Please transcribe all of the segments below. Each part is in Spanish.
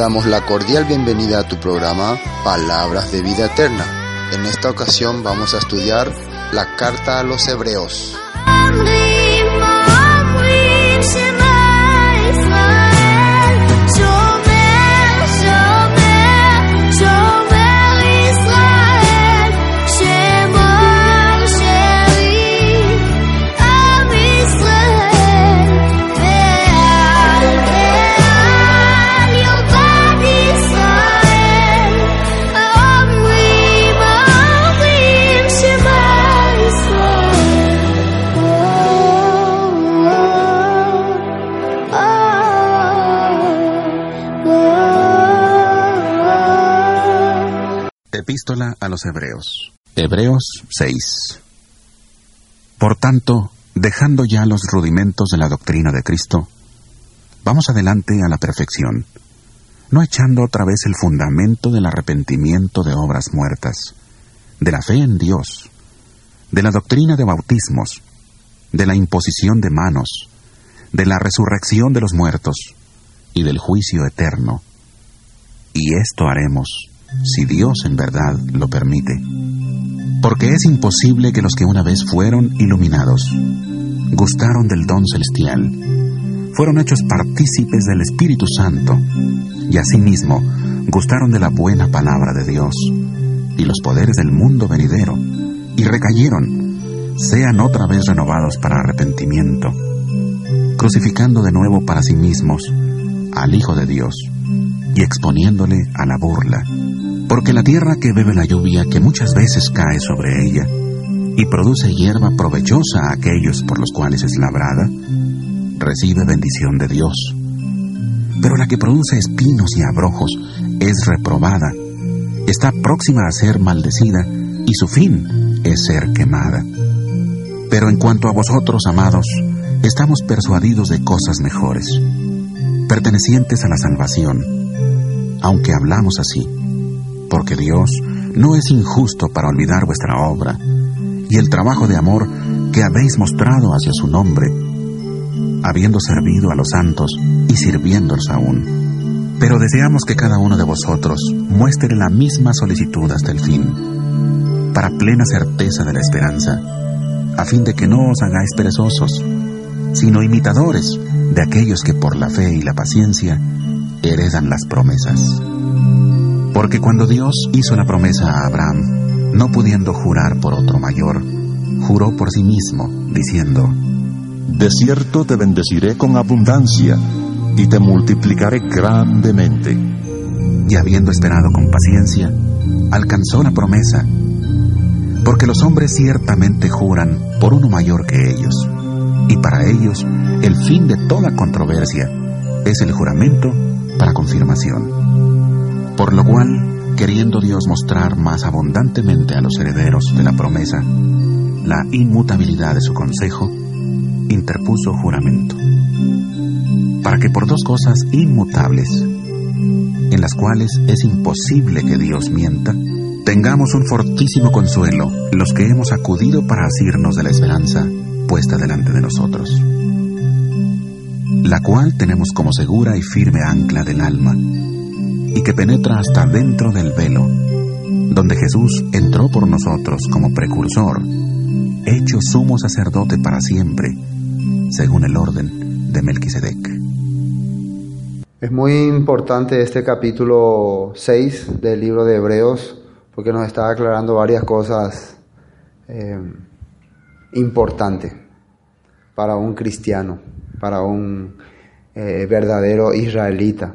Damos la cordial bienvenida a tu programa Palabras de Vida Eterna. En esta ocasión vamos a estudiar la carta a los hebreos. Epístola a los Hebreos. Hebreos 6. Por tanto, dejando ya los rudimentos de la doctrina de Cristo, vamos adelante a la perfección, no echando otra vez el fundamento del arrepentimiento de obras muertas, de la fe en Dios, de la doctrina de bautismos, de la imposición de manos, de la resurrección de los muertos y del juicio eterno. Y esto haremos si Dios en verdad lo permite. Porque es imposible que los que una vez fueron iluminados, gustaron del don celestial, fueron hechos partícipes del Espíritu Santo, y asimismo gustaron de la buena palabra de Dios y los poderes del mundo venidero, y recayeron, sean otra vez renovados para arrepentimiento, crucificando de nuevo para sí mismos al Hijo de Dios y exponiéndole a la burla. Porque la tierra que bebe la lluvia que muchas veces cae sobre ella y produce hierba provechosa a aquellos por los cuales es labrada, recibe bendición de Dios. Pero la que produce espinos y abrojos es reprobada, está próxima a ser maldecida y su fin es ser quemada. Pero en cuanto a vosotros, amados, estamos persuadidos de cosas mejores, pertenecientes a la salvación, aunque hablamos así, porque Dios no es injusto para olvidar vuestra obra y el trabajo de amor que habéis mostrado hacia su nombre, habiendo servido a los santos y sirviéndolos aún. Pero deseamos que cada uno de vosotros muestre la misma solicitud hasta el fin, para plena certeza de la esperanza, a fin de que no os hagáis perezosos, sino imitadores de aquellos que por la fe y la paciencia heredan las promesas. Porque cuando Dios hizo la promesa a Abraham, no pudiendo jurar por otro mayor, juró por sí mismo, diciendo, De cierto te bendeciré con abundancia y te multiplicaré grandemente. y habiendo esperado con paciencia, alcanzó la promesa. Porque los hombres ciertamente juran por uno mayor que ellos, y para ellos el fin de toda controversia es el juramento para confirmación. Por lo cual, queriendo Dios mostrar más abundantemente a los herederos de la promesa la inmutabilidad de su consejo, interpuso juramento, para que por dos cosas inmutables, en las cuales es imposible que Dios mienta, tengamos un fortísimo consuelo los que hemos acudido para asirnos de la esperanza puesta delante de nosotros, la cual tenemos como segura y firme ancla del alma, y que penetra hasta dentro del velo, donde Jesús entró por nosotros como precursor, hecho sumo sacerdote para siempre, según el orden de Melquisedec. Es muy importante este capítulo 6 del libro de Hebreos porque nos está aclarando varias cosas eh, importantes para un cristiano, para un eh, verdadero israelita.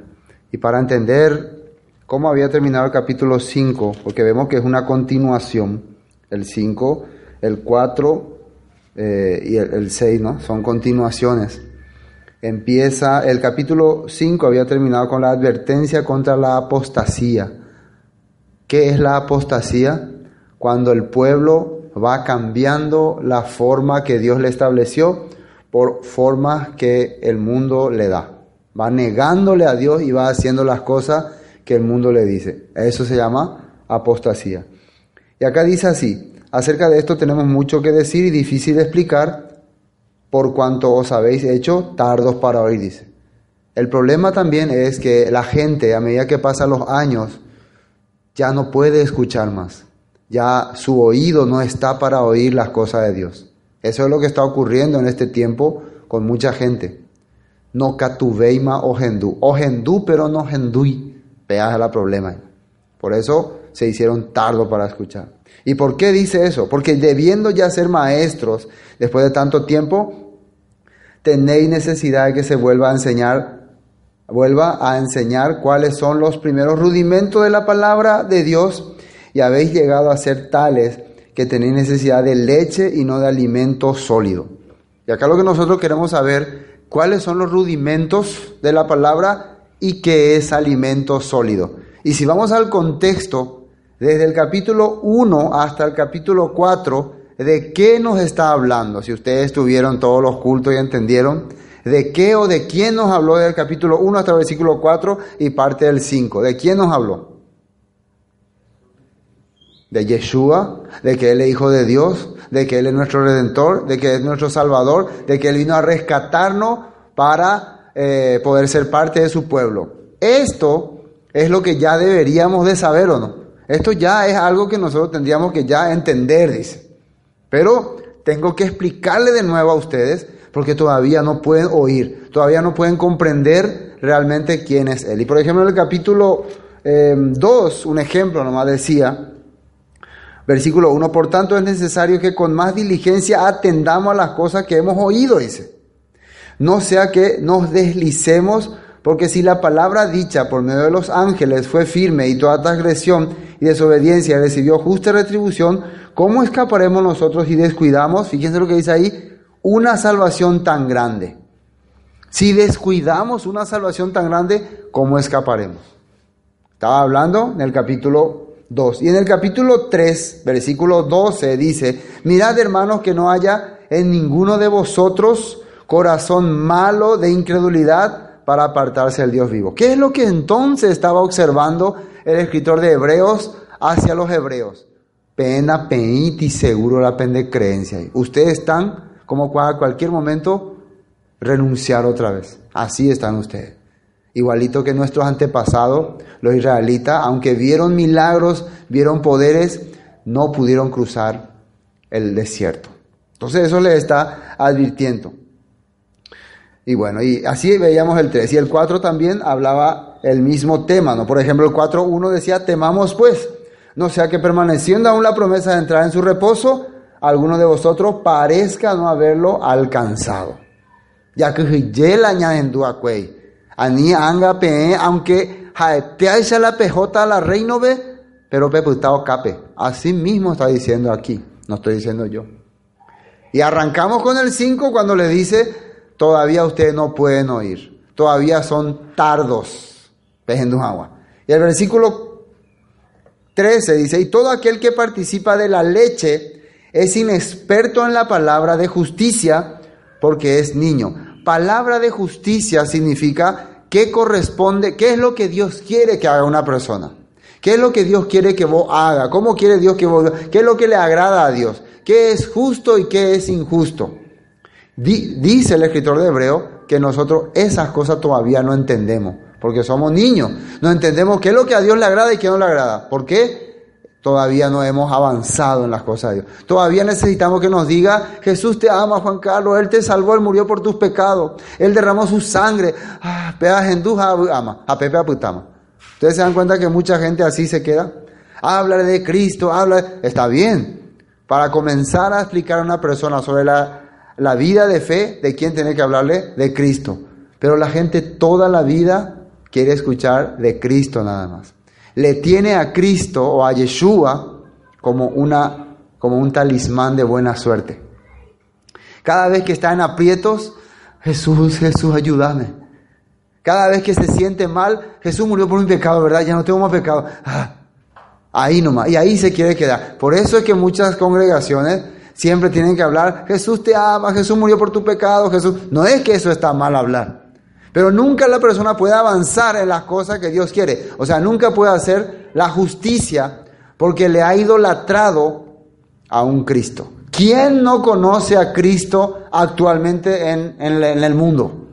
Y para entender cómo había terminado el capítulo 5, porque vemos que es una continuación. El 5, el 4 eh, y el, el 6, ¿no? Son continuaciones. Empieza, el capítulo 5 había terminado con la advertencia contra la apostasía. ¿Qué es la apostasía? Cuando el pueblo va cambiando la forma que Dios le estableció por formas que el mundo le da. Va negándole a Dios y va haciendo las cosas que el mundo le dice. Eso se llama apostasía. Y acá dice así, acerca de esto tenemos mucho que decir y difícil de explicar por cuanto os habéis hecho tardos para oír, dice. El problema también es que la gente, a medida que pasan los años, ya no puede escuchar más. Ya su oído no está para oír las cosas de Dios. Eso es lo que está ocurriendo en este tiempo con mucha gente. No catuveima o gendú. O gendú, pero no gendui. Veas el problema. Por eso se hicieron tardo para escuchar. ¿Y por qué dice eso? Porque debiendo ya ser maestros, después de tanto tiempo, tenéis necesidad de que se vuelva a enseñar, vuelva a enseñar cuáles son los primeros rudimentos de la palabra de Dios y habéis llegado a ser tales que tenéis necesidad de leche y no de alimento sólido. Y acá lo que nosotros queremos saber, cuáles son los rudimentos de la palabra y qué es alimento sólido. Y si vamos al contexto, desde el capítulo 1 hasta el capítulo 4, ¿de qué nos está hablando? Si ustedes tuvieron todos los cultos y entendieron, ¿de qué o de quién nos habló del capítulo 1 hasta el versículo 4 y parte del 5? ¿De quién nos habló? De Yeshua, de que Él es Hijo de Dios, de que Él es nuestro Redentor, de que es nuestro Salvador, de que Él vino a rescatarnos para eh, poder ser parte de su pueblo. Esto es lo que ya deberíamos de saber o no. Esto ya es algo que nosotros tendríamos que ya entender, dice. Pero tengo que explicarle de nuevo a ustedes porque todavía no pueden oír, todavía no pueden comprender realmente quién es Él. Y por ejemplo en el capítulo 2, eh, un ejemplo nomás decía, Versículo 1, por tanto es necesario que con más diligencia atendamos a las cosas que hemos oído, dice. No sea que nos deslicemos, porque si la palabra dicha por medio de los ángeles fue firme y toda transgresión y desobediencia recibió justa retribución, ¿cómo escaparemos nosotros si descuidamos, fíjense lo que dice ahí, una salvación tan grande? Si descuidamos una salvación tan grande, ¿cómo escaparemos? Estaba hablando en el capítulo 2. Y en el capítulo 3, versículo 12 dice, mirad hermanos que no haya en ninguno de vosotros corazón malo de incredulidad para apartarse del Dios vivo. ¿Qué es lo que entonces estaba observando el escritor de Hebreos hacia los hebreos? Pena, peniti, seguro la pende creencia. Ustedes están como a cualquier momento renunciar otra vez. Así están ustedes igualito que nuestros antepasados, los israelitas, aunque vieron milagros, vieron poderes, no pudieron cruzar el desierto. Entonces eso les está advirtiendo. Y bueno, y así veíamos el 3. Y el 4 también hablaba el mismo tema, ¿no? Por ejemplo, el 4.1 decía, temamos pues, no sea que permaneciendo aún la promesa de entrar en su reposo, alguno de vosotros parezca no haberlo alcanzado. Ya que la en Ani anga pe, aunque jaetea la pejota la reino ve, pero peputao cape. Así mismo está diciendo aquí, no estoy diciendo yo. Y arrancamos con el 5 cuando le dice, todavía ustedes no pueden oír, todavía son tardos. agua. Y el versículo 13 dice, y todo aquel que participa de la leche es inexperto en la palabra de justicia porque es niño palabra de justicia significa qué corresponde, qué es lo que Dios quiere que haga una persona. ¿Qué es lo que Dios quiere que vos haga? ¿Cómo quiere Dios que vos ¿Qué es lo que le agrada a Dios? ¿Qué es justo y qué es injusto? dice el escritor de Hebreo que nosotros esas cosas todavía no entendemos, porque somos niños. No entendemos qué es lo que a Dios le agrada y qué no le agrada. ¿Por qué? Todavía no hemos avanzado en las cosas de Dios. Todavía necesitamos que nos diga, Jesús te ama, Juan Carlos, Él te salvó, Él murió por tus pecados, Él derramó su sangre. Ah, ama, a Pepe aputama. Ustedes se dan cuenta que mucha gente así se queda. Habla de Cristo, habla, está bien. Para comenzar a explicar a una persona sobre la, la vida de fe, ¿de quién tiene que hablarle? De Cristo. Pero la gente toda la vida quiere escuchar de Cristo nada más. Le tiene a Cristo o a Yeshua como, una, como un talismán de buena suerte. Cada vez que está en aprietos, Jesús, Jesús, ayúdame. Cada vez que se siente mal, Jesús murió por mi pecado, ¿verdad? Ya no tengo más pecado. Ah, ahí nomás, y ahí se quiere quedar. Por eso es que muchas congregaciones siempre tienen que hablar, Jesús te ama, Jesús murió por tu pecado, Jesús. No es que eso está mal hablar. Pero nunca la persona puede avanzar en las cosas que Dios quiere. O sea, nunca puede hacer la justicia porque le ha idolatrado a un Cristo. ¿Quién no conoce a Cristo actualmente en, en- el mundo?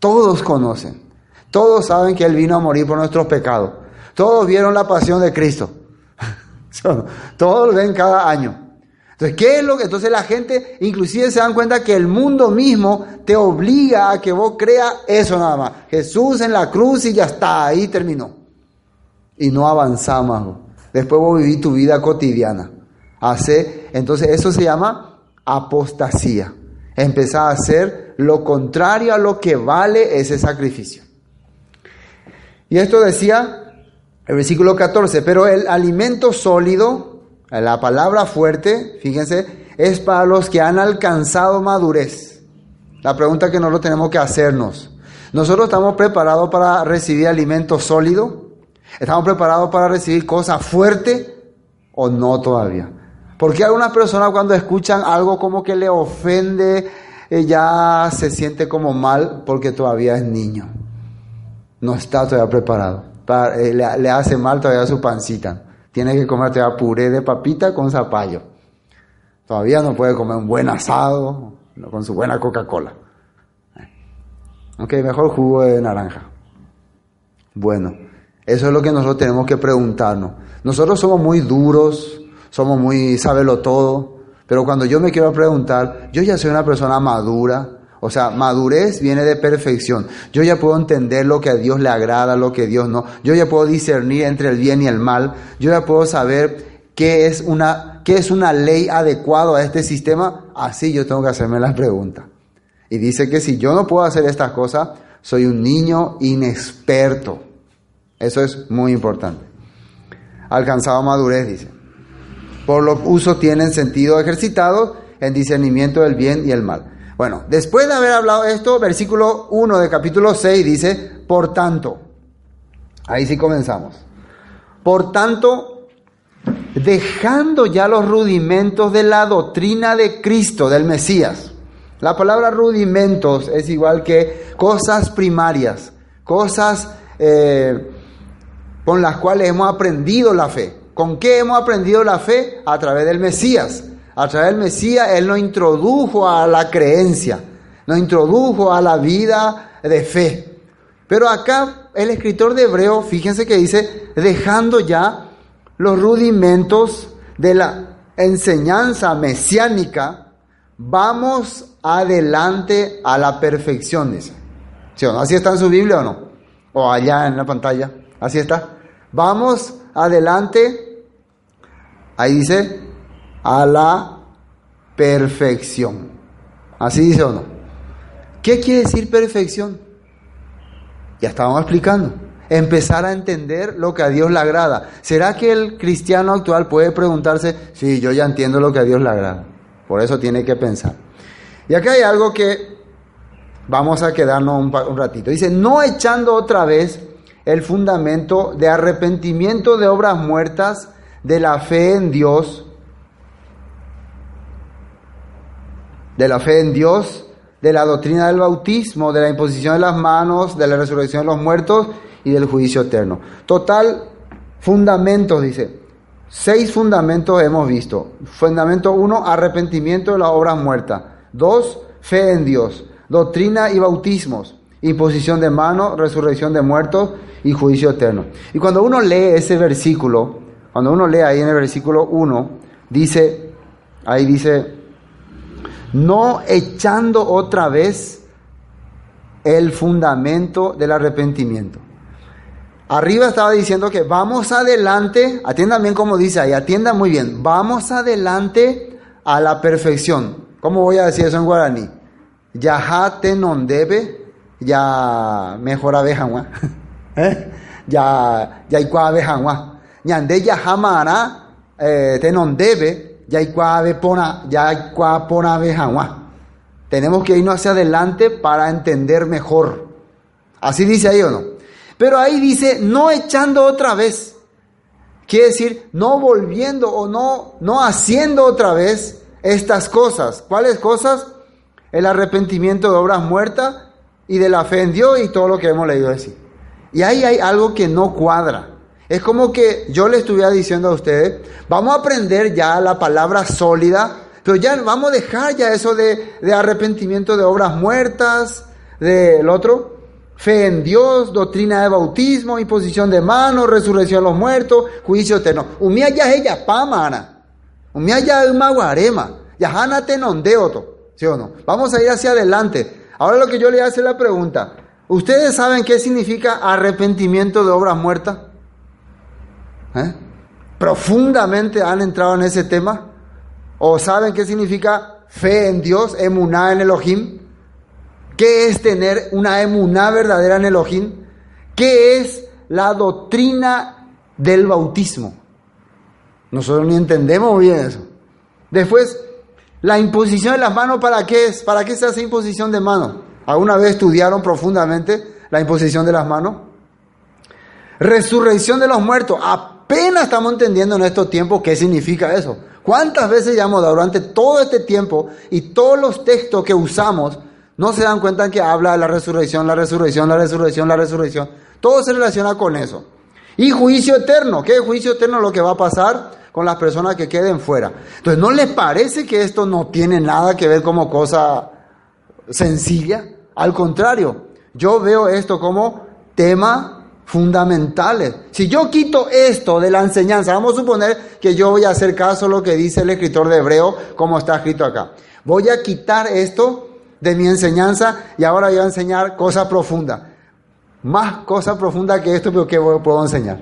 Todos conocen. Todos saben que Él vino a morir por nuestros pecados. Todos vieron la pasión de Cristo. Todos lo ven cada año. Entonces, ¿qué es lo que? Entonces la gente inclusive se dan cuenta que el mundo mismo te obliga a que vos creas eso nada más. Jesús en la cruz y ya está, ahí terminó. Y no vos. Después vos vivís tu vida cotidiana. Hace, entonces eso se llama apostasía. Empezar a hacer lo contrario a lo que vale ese sacrificio. Y esto decía el versículo 14, pero el alimento sólido, la palabra fuerte, fíjense, es para los que han alcanzado madurez. La pregunta que nosotros tenemos que hacernos, ¿nosotros estamos preparados para recibir alimento sólido? ¿Estamos preparados para recibir cosas fuertes o no todavía? Porque algunas personas cuando escuchan algo como que le ofende, ya se siente como mal porque todavía es niño no está todavía preparado. Pa- eh, le hace mal todavía su pancita. Tiene que comer todavía puré de papita con zapallo. Todavía no puede comer un buen asado con su buena Coca-Cola. Ok, mejor jugo de naranja. Bueno, eso es lo que nosotros tenemos que preguntarnos. Nosotros somos muy duros, somos muy sábelo todo, pero cuando yo me quiero preguntar, yo ya soy una persona madura, o sea, madurez viene de perfección. Yo ya puedo entender lo que a Dios le agrada, lo que a Dios no. Yo ya puedo discernir entre el bien y el mal. Yo ya puedo saber qué es una, qué es una ley adecuada a este sistema. Así yo tengo que hacerme la pregunta. Y dice que si yo no puedo hacer estas cosas, soy un niño inexperto. Eso es muy importante. Alcanzado madurez, dice. Por lo uso tienen sentido ejercitado en discernimiento del bien y el mal. Bueno, después de haber hablado esto, versículo 1 de capítulo 6 dice, por tanto, ahí sí comenzamos. Por tanto, dejando ya los rudimentos de la doctrina de Cristo, del Mesías. La palabra rudimentos es igual que cosas primarias, cosas eh, con las cuales hemos aprendido la fe. ¿Con qué hemos aprendido la fe? A través del Mesías. A través del Mesías Él nos introdujo a la creencia, nos introdujo a la vida de fe. Pero acá el escritor de Hebreo, fíjense que dice, dejando ya los rudimentos de la enseñanza mesiánica, vamos adelante a la perfección, dice. ¿Sí o no? ¿Así está en su Biblia o no? O allá en la pantalla. Así está. Vamos adelante. Ahí dice, a la perfección. ¿Así dice o no? ¿Qué quiere decir perfección? Ya estábamos explicando. Empezar a entender lo que a Dios le agrada. ¿Será que el cristiano actual puede preguntarse, sí, yo ya entiendo lo que a Dios le agrada? Por eso tiene que pensar. Y acá hay algo que vamos a quedarnos un, un ratito. Dice, no echando otra vez el fundamento de arrepentimiento de obras muertas, de la fe en Dios, de la fe en Dios, de la doctrina del bautismo, de la imposición de las manos, de la resurrección de los muertos y del juicio eterno. Total, fundamentos, dice. Seis fundamentos hemos visto. Fundamento uno, arrepentimiento de las obras muertas. Dos, fe en Dios. Doctrina y bautismos. Imposición de manos, resurrección de muertos y juicio eterno. Y cuando uno lee ese versículo, cuando uno lee ahí en el versículo 1, dice, ahí dice, no echando otra vez el fundamento del arrepentimiento. Arriba estaba diciendo que vamos adelante, atiendan bien como dice ahí, atiendan muy bien, vamos adelante a la perfección. ¿Cómo voy a decir eso en guaraní? Yahate non debe, ya mejor abeja, ¿eh? ya ya ikuave hanwa. Ñande ya hamana eh, tenondebe ya ikuave pona ya ikua pona hanwa. Tenemos que irnos hacia adelante para entender mejor. Así dice ahí o no. Pero ahí dice no echando otra vez. Quiere decir no volviendo o no no haciendo otra vez estas cosas. ¿Cuáles cosas? El arrepentimiento de obras muertas y de la fe en Dios y todo lo que hemos leído decir. Y ahí hay algo que no cuadra. Es como que yo le estuviera diciendo a ustedes, vamos a aprender ya la palabra sólida, pero ya vamos a dejar ya eso de, arrepentimiento de obras muertas, del otro, fe en Dios, doctrina de bautismo, imposición de manos, resurrección de los muertos, juicio eterno. Umia ya ella pamana. Umia ya maguarema. Ya hana tenondeoto. ¿Sí o no? Vamos a ir hacia adelante. Ahora lo que yo le hace la pregunta. ¿Ustedes saben qué significa arrepentimiento de obras muertas? ¿Eh? ¿Profundamente han entrado en ese tema? ¿O saben qué significa fe en Dios, emuná en Elohim? ¿Qué es tener una emuná verdadera en Elohim? ¿Qué es la doctrina del bautismo? Nosotros ni entendemos bien eso. Después, la imposición de las manos, ¿para qué es? ¿Para qué se hace imposición de manos? ¿Alguna vez estudiaron profundamente la imposición de las manos? Resurrección de los muertos. Apenas estamos entendiendo en estos tiempos qué significa eso. ¿Cuántas veces ya hemos dado durante todo este tiempo y todos los textos que usamos no se dan cuenta que habla de la resurrección, la resurrección, la resurrección, la resurrección? Todo se relaciona con eso. Y juicio eterno. ¿Qué es juicio eterno? Lo que va a pasar con las personas que queden fuera. Entonces, ¿no les parece que esto no tiene nada que ver como cosa sencilla? Al contrario, yo veo esto como tema fundamentales. Si yo quito esto de la enseñanza, vamos a suponer que yo voy a hacer caso a lo que dice el escritor de Hebreo, como está escrito acá. Voy a quitar esto de mi enseñanza y ahora voy a enseñar cosa profunda. Más cosa profunda que esto, pero que puedo enseñar.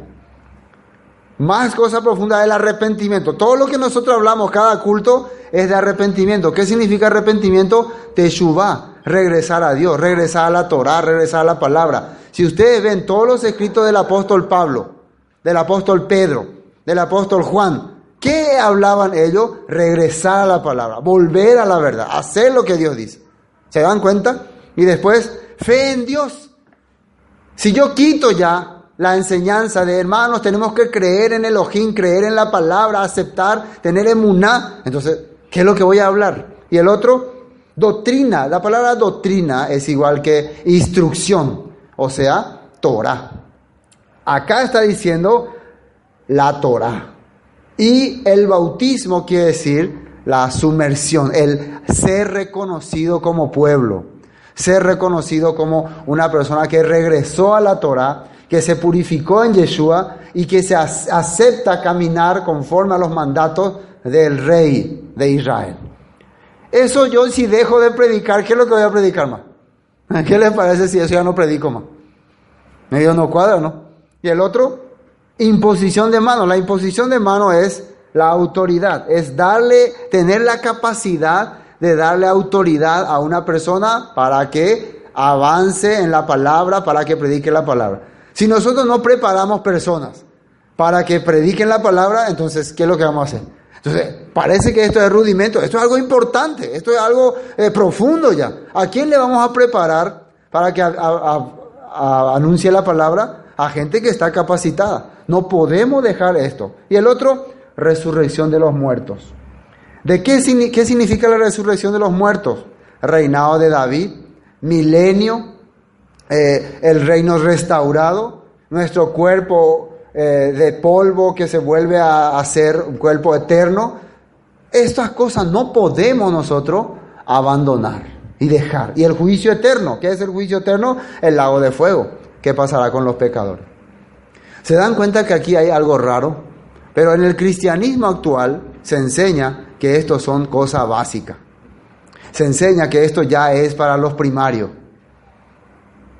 Más cosa profunda del arrepentimiento. Todo lo que nosotros hablamos cada culto es de arrepentimiento. ¿Qué significa arrepentimiento? Teshuvah, regresar a Dios, regresar a la Torah, regresar a la palabra. Si ustedes ven todos los escritos del apóstol Pablo, del apóstol Pedro, del apóstol Juan, ¿qué hablaban ellos? Regresar a la palabra, volver a la verdad, hacer lo que Dios dice. ¿Se dan cuenta? Y después, fe en Dios. Si yo quito ya la enseñanza de hermanos, tenemos que creer en Elohim, creer en la palabra, aceptar, tener emuná. Entonces, ¿qué es lo que voy a hablar? Y el otro, doctrina. La palabra doctrina es igual que instrucción, o sea, Torah. Acá está diciendo la Torah. Y el bautismo quiere decir la sumersión, el ser reconocido como pueblo, ser reconocido como una persona que regresó a la Torah que se purificó en Yeshua y que se acepta caminar conforme a los mandatos del rey de Israel. Eso yo si dejo de predicar, ¿qué es lo que voy a predicar más? ¿Qué les parece si eso ya no predico más? Medio no cuadra, ¿no? Y el otro, imposición de mano. La imposición de mano es la autoridad, es darle, tener la capacidad de darle autoridad a una persona para que avance en la palabra, para que predique la palabra. Si nosotros no preparamos personas para que prediquen la palabra, entonces, ¿qué es lo que vamos a hacer? Entonces, parece que esto es rudimento, esto es algo importante, esto es algo eh, profundo ya. ¿A quién le vamos a preparar para que anuncie la palabra? A gente que está capacitada. No podemos dejar esto. Y el otro, resurrección de los muertos. ¿De qué, qué significa la resurrección de los muertos? Reinado de David, milenio, eh, el reino restaurado, nuestro cuerpo eh, de polvo que se vuelve a, ser un cuerpo eterno. Estas cosas no podemos nosotros abandonar y dejar. Y el juicio eterno, ¿qué es el juicio eterno? El lago de fuego. ¿Qué pasará con los pecadores? ¿Se dan cuenta que aquí hay algo raro? Pero en el cristianismo actual se enseña que esto son cosas básicas. Se enseña que esto ya es para los primarios.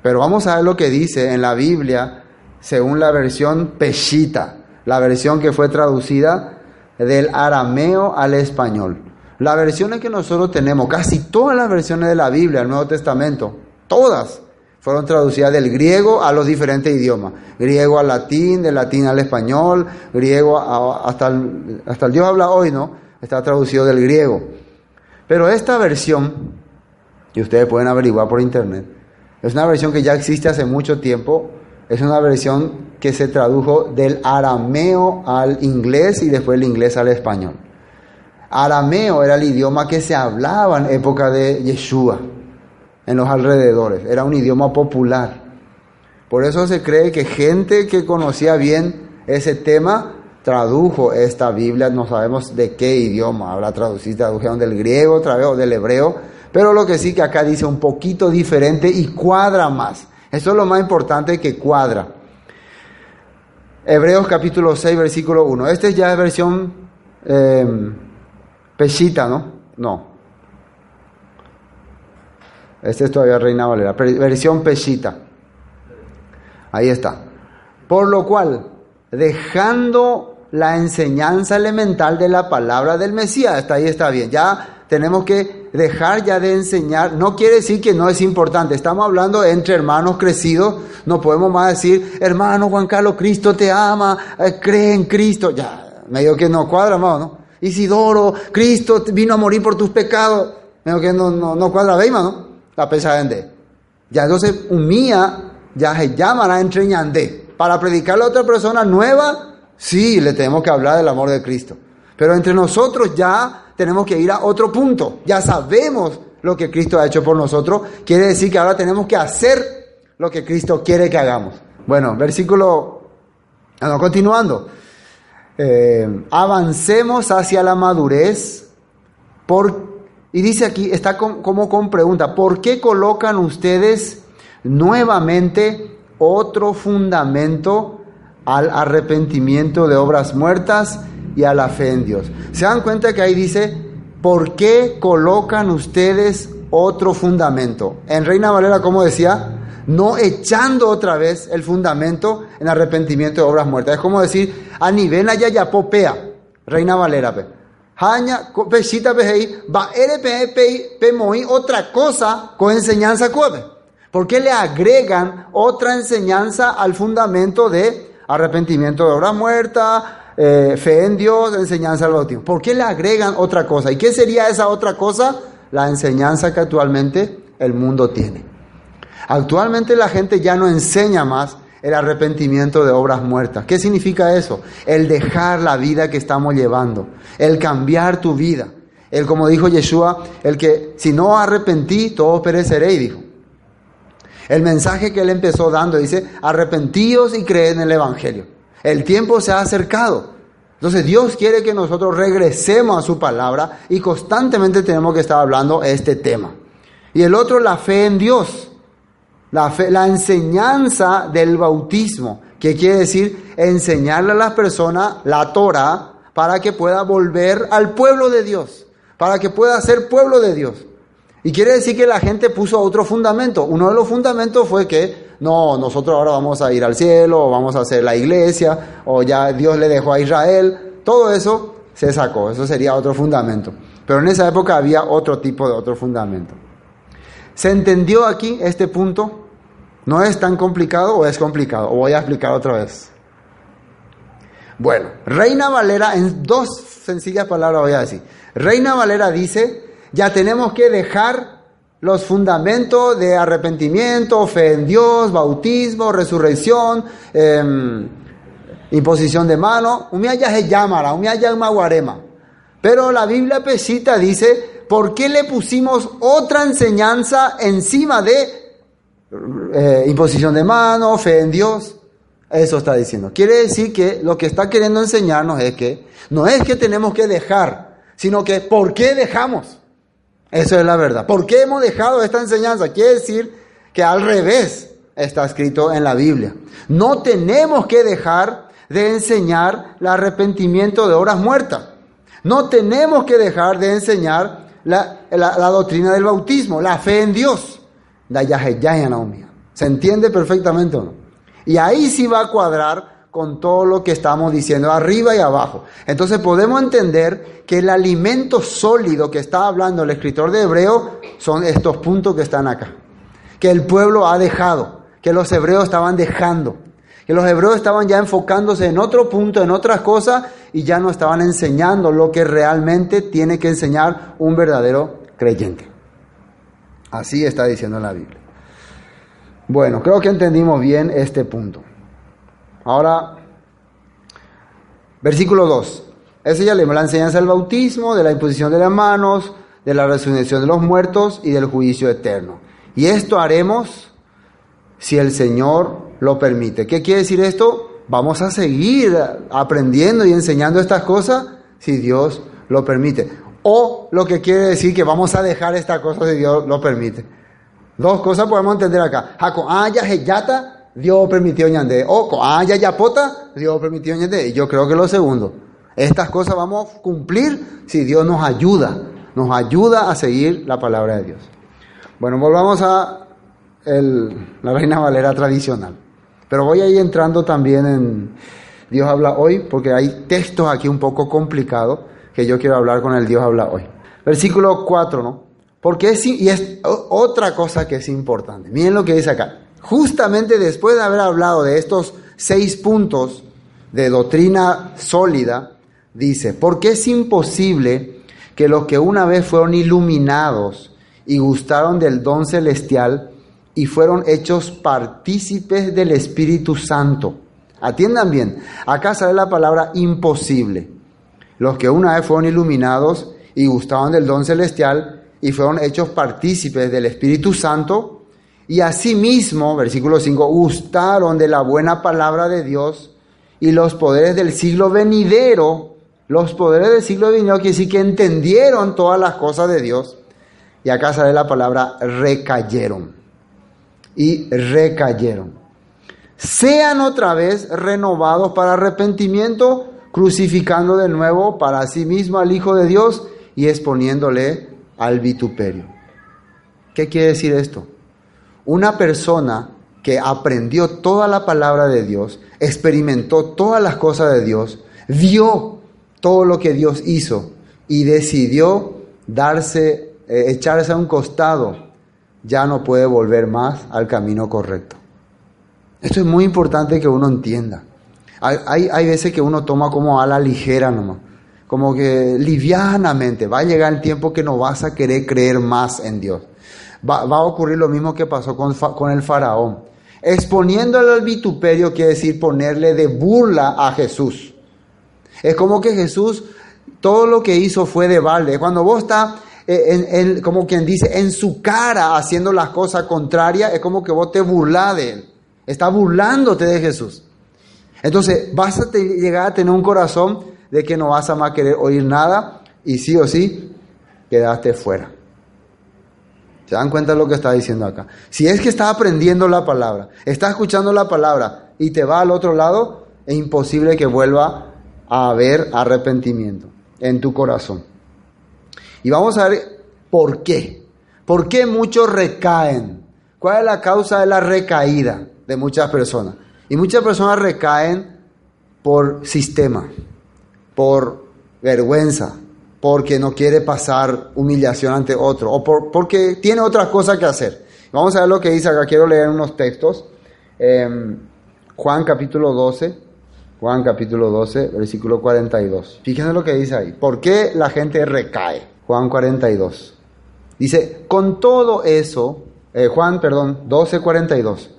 Pero vamos a ver lo que dice en la Biblia, según la versión Peshita, la versión que fue traducida del arameo al español. La versión que nosotros tenemos, casi todas las versiones de la Biblia, el Nuevo Testamento, todas, Fueron traducidas del griego a los diferentes idiomas. Griego al latín, del latín al español, griego a- hasta, el, hasta el Dios habla hoy, ¿no? Está traducido del griego. Pero esta versión, y ustedes pueden averiguar por internet, es una versión que ya existe hace mucho tiempo. Es una versión que se tradujo del arameo al inglés y después del inglés al español. Arameo era el idioma que se hablaba en época de Yeshua, en los alrededores. Era un idioma popular. Por eso se cree que gente que conocía bien ese tema tradujo esta Biblia, no sabemos de qué idioma habrá traducido, tradujeron del griego otra vez o del hebreo, pero lo que sí que acá dice un poquito diferente y cuadra más. Eso es lo más importante que cuadra. Hebreos capítulo 6, versículo 1. Esta ya es versión eh, ¿no? No. Este es todavía Reina Valera. Versión Peshita. Ahí está. Por lo cual, dejando la enseñanza elemental de la palabra del Mesías, hasta ahí está bien. Ya tenemos que dejar ya de enseñar. No quiere decir que no es importante. Estamos hablando entre hermanos crecidos. No podemos más decir, hermano Juan Carlos, Cristo te ama, eh, cree en Cristo. Ya, medio que no cuadra más, ¿no? Isidoro, Cristo vino a morir por tus pecados. Medio que no, no, no cuadra, ¿veis, no? La pesa gente. Ya entonces, un ya se llamará entre ñandé. Para predicarle a otra persona nueva, sí, le tenemos que hablar del amor de Cristo. Pero entre nosotros ya tenemos que ir a otro punto. Ya sabemos lo que Cristo ha hecho por nosotros. Quiere decir que ahora tenemos que hacer lo que Cristo quiere que hagamos. Bueno, versículo... continuando. Eh, avancemos hacia la madurez por, y dice aquí, está como con pregunta, ¿por qué colocan ustedes nuevamente otro fundamento al arrepentimiento de obras muertas y a la fe en Dios? ¿Se dan cuenta que ahí dice, ¿por qué colocan ustedes otro fundamento? En Reina Valera, como decía, no echando otra vez el fundamento en arrepentimiento de obras muertas. Es como decir, a nivel allá ya popea, Reina Valera. Haña, pechita va moi, otra cosa con enseñanza cueve. ¿Por qué le agregan otra enseñanza al fundamento de arrepentimiento de obras muertas, eh, fe en Dios, enseñanza al bautismo? ¿Por qué le agregan otra cosa? ¿Y qué sería esa otra cosa? La enseñanza que actualmente el mundo tiene. Actualmente la gente ya no enseña más el arrepentimiento de obras muertas. ¿Qué significa eso? El dejar la vida que estamos llevando, el cambiar tu vida. El, como dijo Yeshua, el que si no arrepentí, todos pereceréis, dijo. El mensaje que él empezó dando dice, arrepentíos y creed en el Evangelio. El tiempo se ha acercado. Entonces Dios quiere que nosotros regresemos a su palabra y constantemente tenemos que estar hablando este tema. Y el otro, la fe en Dios. La, fe- la enseñanza del bautismo, que quiere decir enseñarle a las personas la Torah para que pueda volver al pueblo de Dios, para que pueda ser pueblo de Dios. Y quiere decir que la gente puso otro fundamento. Uno de los fundamentos fue que no, nosotros ahora vamos a ir al cielo, o vamos a hacer la iglesia, o ya Dios le dejó a Israel. Todo eso se sacó, eso sería otro fundamento. Pero en esa época había otro tipo de otro fundamento. ¿Se entendió aquí este punto? ¿No es tan complicado o es complicado? O voy a explicar otra vez. Bueno, Reina Valera, en dos sencillas palabras voy a decir. Reina Valera dice, ya tenemos que dejar los fundamentos de arrepentimiento, fe en Dios, bautismo, resurrección, em, imposición de mano. Pero la Biblia pesita dice, ¿por qué le pusimos otra enseñanza encima de eh, imposición de mano, fe en Dios? Eso está diciendo. Quiere decir que lo que está queriendo enseñarnos es que no es que tenemos que dejar, sino que ¿por qué dejamos? Eso es la verdad. ¿Por qué hemos dejado esta enseñanza? Quiere decir que al revés está escrito en la Biblia. No tenemos que dejar de enseñar el arrepentimiento de horas muertas. No tenemos que dejar de enseñar la, la- la doctrina del bautismo, la fe en Dios. ¿Se entiende perfectamente o no? Y ahí sí va a cuadrar con todo lo que estamos diciendo arriba y abajo. Entonces podemos entender que el alimento sólido que está hablando el escritor de Hebreo son estos puntos que están acá. que el pueblo ha dejado, que los hebreos estaban dejando, que los hebreos estaban ya enfocándose en otro punto, en otras cosas, y ya no estaban enseñando lo que realmente tiene que enseñar un verdadero creyente. Así está diciendo la Biblia. Bueno, creo que entendimos bien este punto. Ahora, versículo 2. Ese ya leemos la enseñanza del bautismo, de la imposición de las manos, de la resurrección de los muertos y del juicio eterno. Y esto haremos si el Señor lo permite. ¿Qué quiere decir esto? Vamos a seguir aprendiendo y enseñando estas cosas si Dios lo permite. O lo que quiere decir que vamos a dejar esta cosa si Dios lo permite. Dos cosas podemos entender acá. Jaco aya heyata, Dios permitió ñande. O con aya yapota, Dios permitió ñande. Yo creo que lo segundo. Estas cosas vamos a cumplir si Dios nos ayuda. Nos ayuda a seguir la palabra de Dios. Bueno, volvamos a la Reina Valera tradicional. Pero voy a ir entrando también en Dios habla hoy, porque hay textos aquí un poco complicados que yo quiero hablar con el Dios habla hoy. Versículo 4, ¿no? Porque es, y es otra cosa que es importante. Miren lo que dice acá. Justamente después de haber hablado de estos seis puntos de doctrina sólida, dice, porque es imposible que los que una vez fueron iluminados y gustaron del don celestial y fueron hechos partícipes del Espíritu Santo. Atiendan bien, acá sale la palabra imposible. Los que una vez fueron iluminados y gustaban del don celestial y fueron hechos partícipes del Espíritu Santo y asimismo, versículo 5, gustaron de la buena palabra de Dios y los poderes del siglo venidero. Los poderes del siglo venidero quiere decir que entendieron todas las cosas de Dios. Y acá sale la palabra recayeron. Y recayeron. Sean otra vez renovados para arrepentimiento, crucificando de nuevo para sí mismo al Hijo de Dios y exponiéndole al vituperio. ¿Qué quiere decir esto? Una persona que aprendió toda la palabra de Dios, experimentó todas las cosas de Dios, vio todo lo que Dios hizo y decidió darse, eh, echarse a un costado, ya no puede volver más al camino correcto. Esto es muy importante que uno entienda. Hay, veces que uno toma como a la ligera nomás, como que livianamente. Va a llegar el tiempo que no vas a querer creer más en Dios. Va, a ocurrir lo mismo que pasó con, con el faraón. Exponiéndole al vituperio quiere decir ponerle de burla a Jesús. Es como que Jesús, todo lo que hizo fue de balde. Cuando vos estás, eh, en- como quien dice, en su cara haciendo las cosas contrarias, es como que vos te burlás de él. Está burlándote de Jesús. Entonces vas a llegar a tener un corazón de que no vas a más querer oír nada y sí o sí quedaste fuera. ¿Se dan cuenta de lo que está diciendo acá? Si es que está aprendiendo la palabra, está escuchando la palabra y te va al otro lado, es imposible que vuelva a haber arrepentimiento en tu corazón. Y vamos a ver por qué. ¿Por qué muchos recaen? ¿Cuál es la causa de la recaída de muchas personas? Y muchas personas recaen por sistema, por vergüenza, porque no quiere pasar humillación ante otro, o por- porque tiene otra cosa que hacer. Vamos a ver lo que dice acá, quiero leer unos textos. Em, Juan capítulo 12, Juan capítulo 12, versículo 42. Fíjense lo que dice ahí. ¿Por qué la gente recae? Juan 42. Dice, con todo eso, eh, Juan, perdón, 12, 42.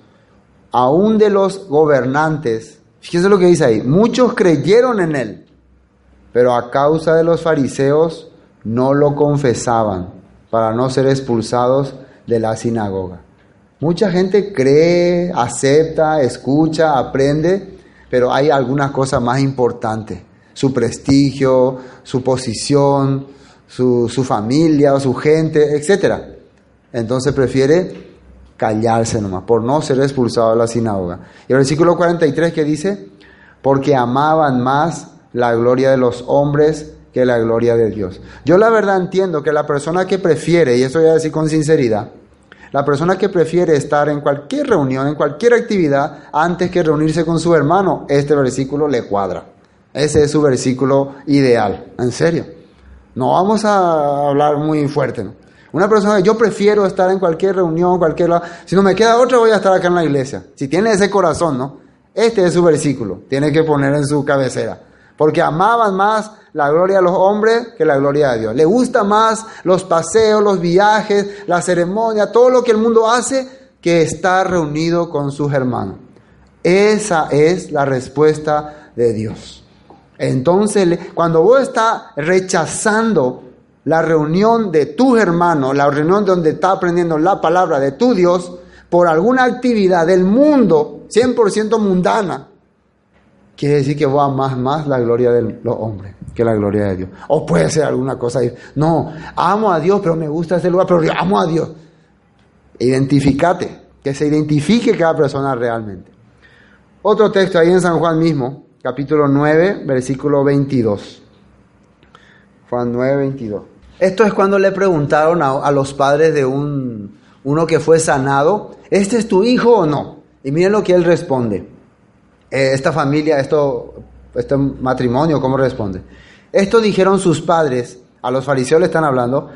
Aún de los gobernantes, fíjense lo que dice ahí, muchos creyeron en él, pero a causa de los fariseos no lo confesaban para no ser expulsados de la sinagoga. Mucha gente cree, acepta, escucha, aprende, pero hay algunas cosas más importantes. Su prestigio, su posición, su, su familia, su gente, etc. Entonces prefiere callarse nomás, por no ser expulsado de la sinagoga. Y el versículo 43 que dice, porque amaban más la gloria de los hombres que la gloria de Dios. Yo la verdad entiendo que la persona que prefiere, y esto voy a decir con sinceridad, la persona que prefiere estar en cualquier reunión, en cualquier actividad, antes que reunirse con su hermano, este versículo le cuadra. Ese es su versículo ideal. En serio. No vamos a hablar muy fuerte. ¿no? Una persona yo prefiero estar en cualquier reunión, cualquier lado. Si no me queda otra, voy a estar acá en la iglesia. Si tiene ese corazón, ¿no? Este es su versículo. Tiene que poner en su cabecera. Porque amaban más la gloria de los hombres que la gloria de Dios. Le gusta más los paseos, los viajes, la ceremonia, todo lo que el mundo hace que estar reunido con sus hermanos. Esa es la respuesta de Dios. Entonces, cuando vos estás rechazando la reunión de tus hermanos, la reunión donde está aprendiendo la palabra de tu Dios, por alguna actividad del mundo, 100% mundana, quiere decir que vos amás más la gloria de los hombres que la gloria de Dios. O puede ser alguna cosa. No, amo a Dios, pero me gusta ese lugar, pero amo a Dios. Identificate, que se identifique cada persona realmente. Otro texto ahí en San Juan mismo, capítulo 9, versículo 22. Juan 9, 22. Esto es cuando le preguntaron a, a los padres de un, uno que fue sanado, ¿este es tu hijo o no? Y miren lo que él responde. Eh, esta familia, esto, este matrimonio, ¿cómo responde? Esto dijeron sus padres, a los fariseos le están hablando,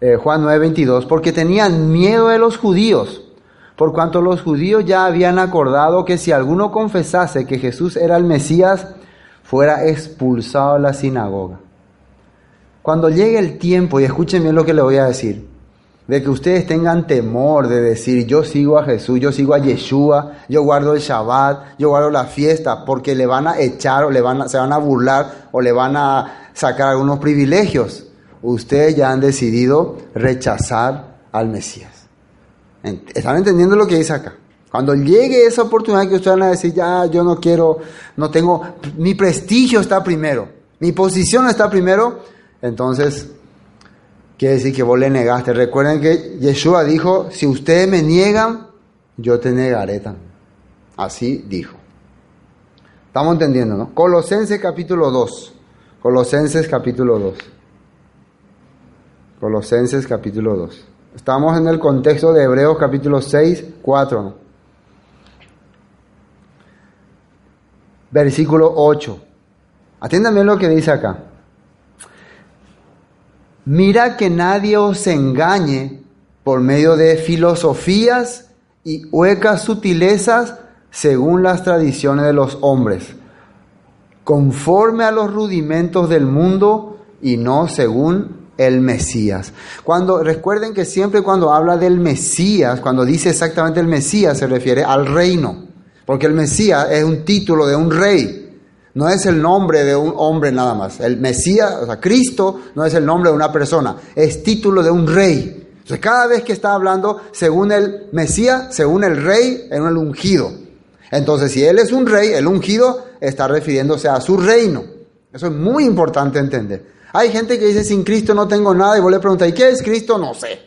eh, Juan 9, 22, porque tenían miedo de los judíos, por cuanto los judíos ya habían acordado que si alguno confesase que Jesús era el Mesías, fuera expulsado de la sinagoga. Cuando llegue el tiempo, y escuchen bien lo que le voy a decir, de que ustedes tengan temor de decir, yo sigo a Jesús, yo sigo a Yeshua, yo guardo el Shabbat, yo guardo la fiesta, porque le van a echar o le van a- se van a burlar o le van a sacar algunos privilegios. Ustedes ya han decidido rechazar al Mesías. ¿Están entendiendo lo que dice acá? Cuando llegue esa oportunidad que ustedes van a decir, ya, yo no quiero, no tengo, mi prestigio está primero, mi posición está primero, entonces quiere decir que vos le negaste. Recuerden que Yeshua dijo, si ustedes me niegan, yo te negaré también. Así dijo. Estamos entendiendo, ¿no? Colosenses capítulo 2. Colosenses capítulo 2. Colosenses capítulo 2. Estamos en el contexto de Hebreos capítulo 6, 4. ¿no? Versículo 8. Atiendan bien lo que dice acá. Mira que nadie os engañe por medio de filosofías y huecas sutilezas según las tradiciones de los hombres, conforme a los rudimentos del mundo y no según el Mesías. Cuando recuerden que siempre cuando habla del Mesías, cuando dice exactamente el Mesías se refiere al reino, porque el Mesías es un título de un rey. No es el nombre de un hombre nada más. El Mesías, o sea, Cristo no es el nombre de una persona, es título de un rey. Entonces, cada vez que está hablando según el Mesías, según el rey, es el ungido. Entonces, si él es un rey, el ungido está refiriéndose a su reino. Eso es muy importante entender. Hay gente que dice, sin Cristo no tengo nada, y vos le preguntas, ¿y qué es Cristo? No sé,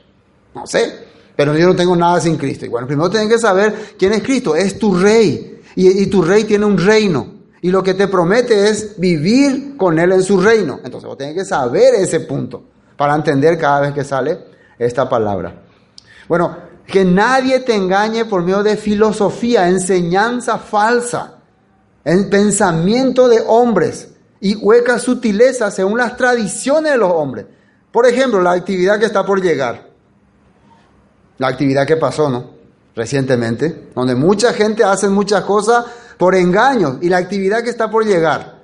no sé, pero yo no tengo nada sin Cristo. Y bueno, primero tienen que saber quién es Cristo, es tu rey, y tu rey tiene un reino, y lo que te promete es vivir con él en su reino. Entonces vos tenés que saber ese punto para entender cada vez que sale esta palabra. Bueno, que nadie te engañe por medio de filosofía, enseñanza falsa, en pensamiento de hombres y huecas sutilezas según las tradiciones de los hombres. Por ejemplo, la actividad que está por llegar, la actividad que pasó, ¿no? Recientemente, donde mucha gente hace muchas cosas por engaños y la actividad que está por llegar.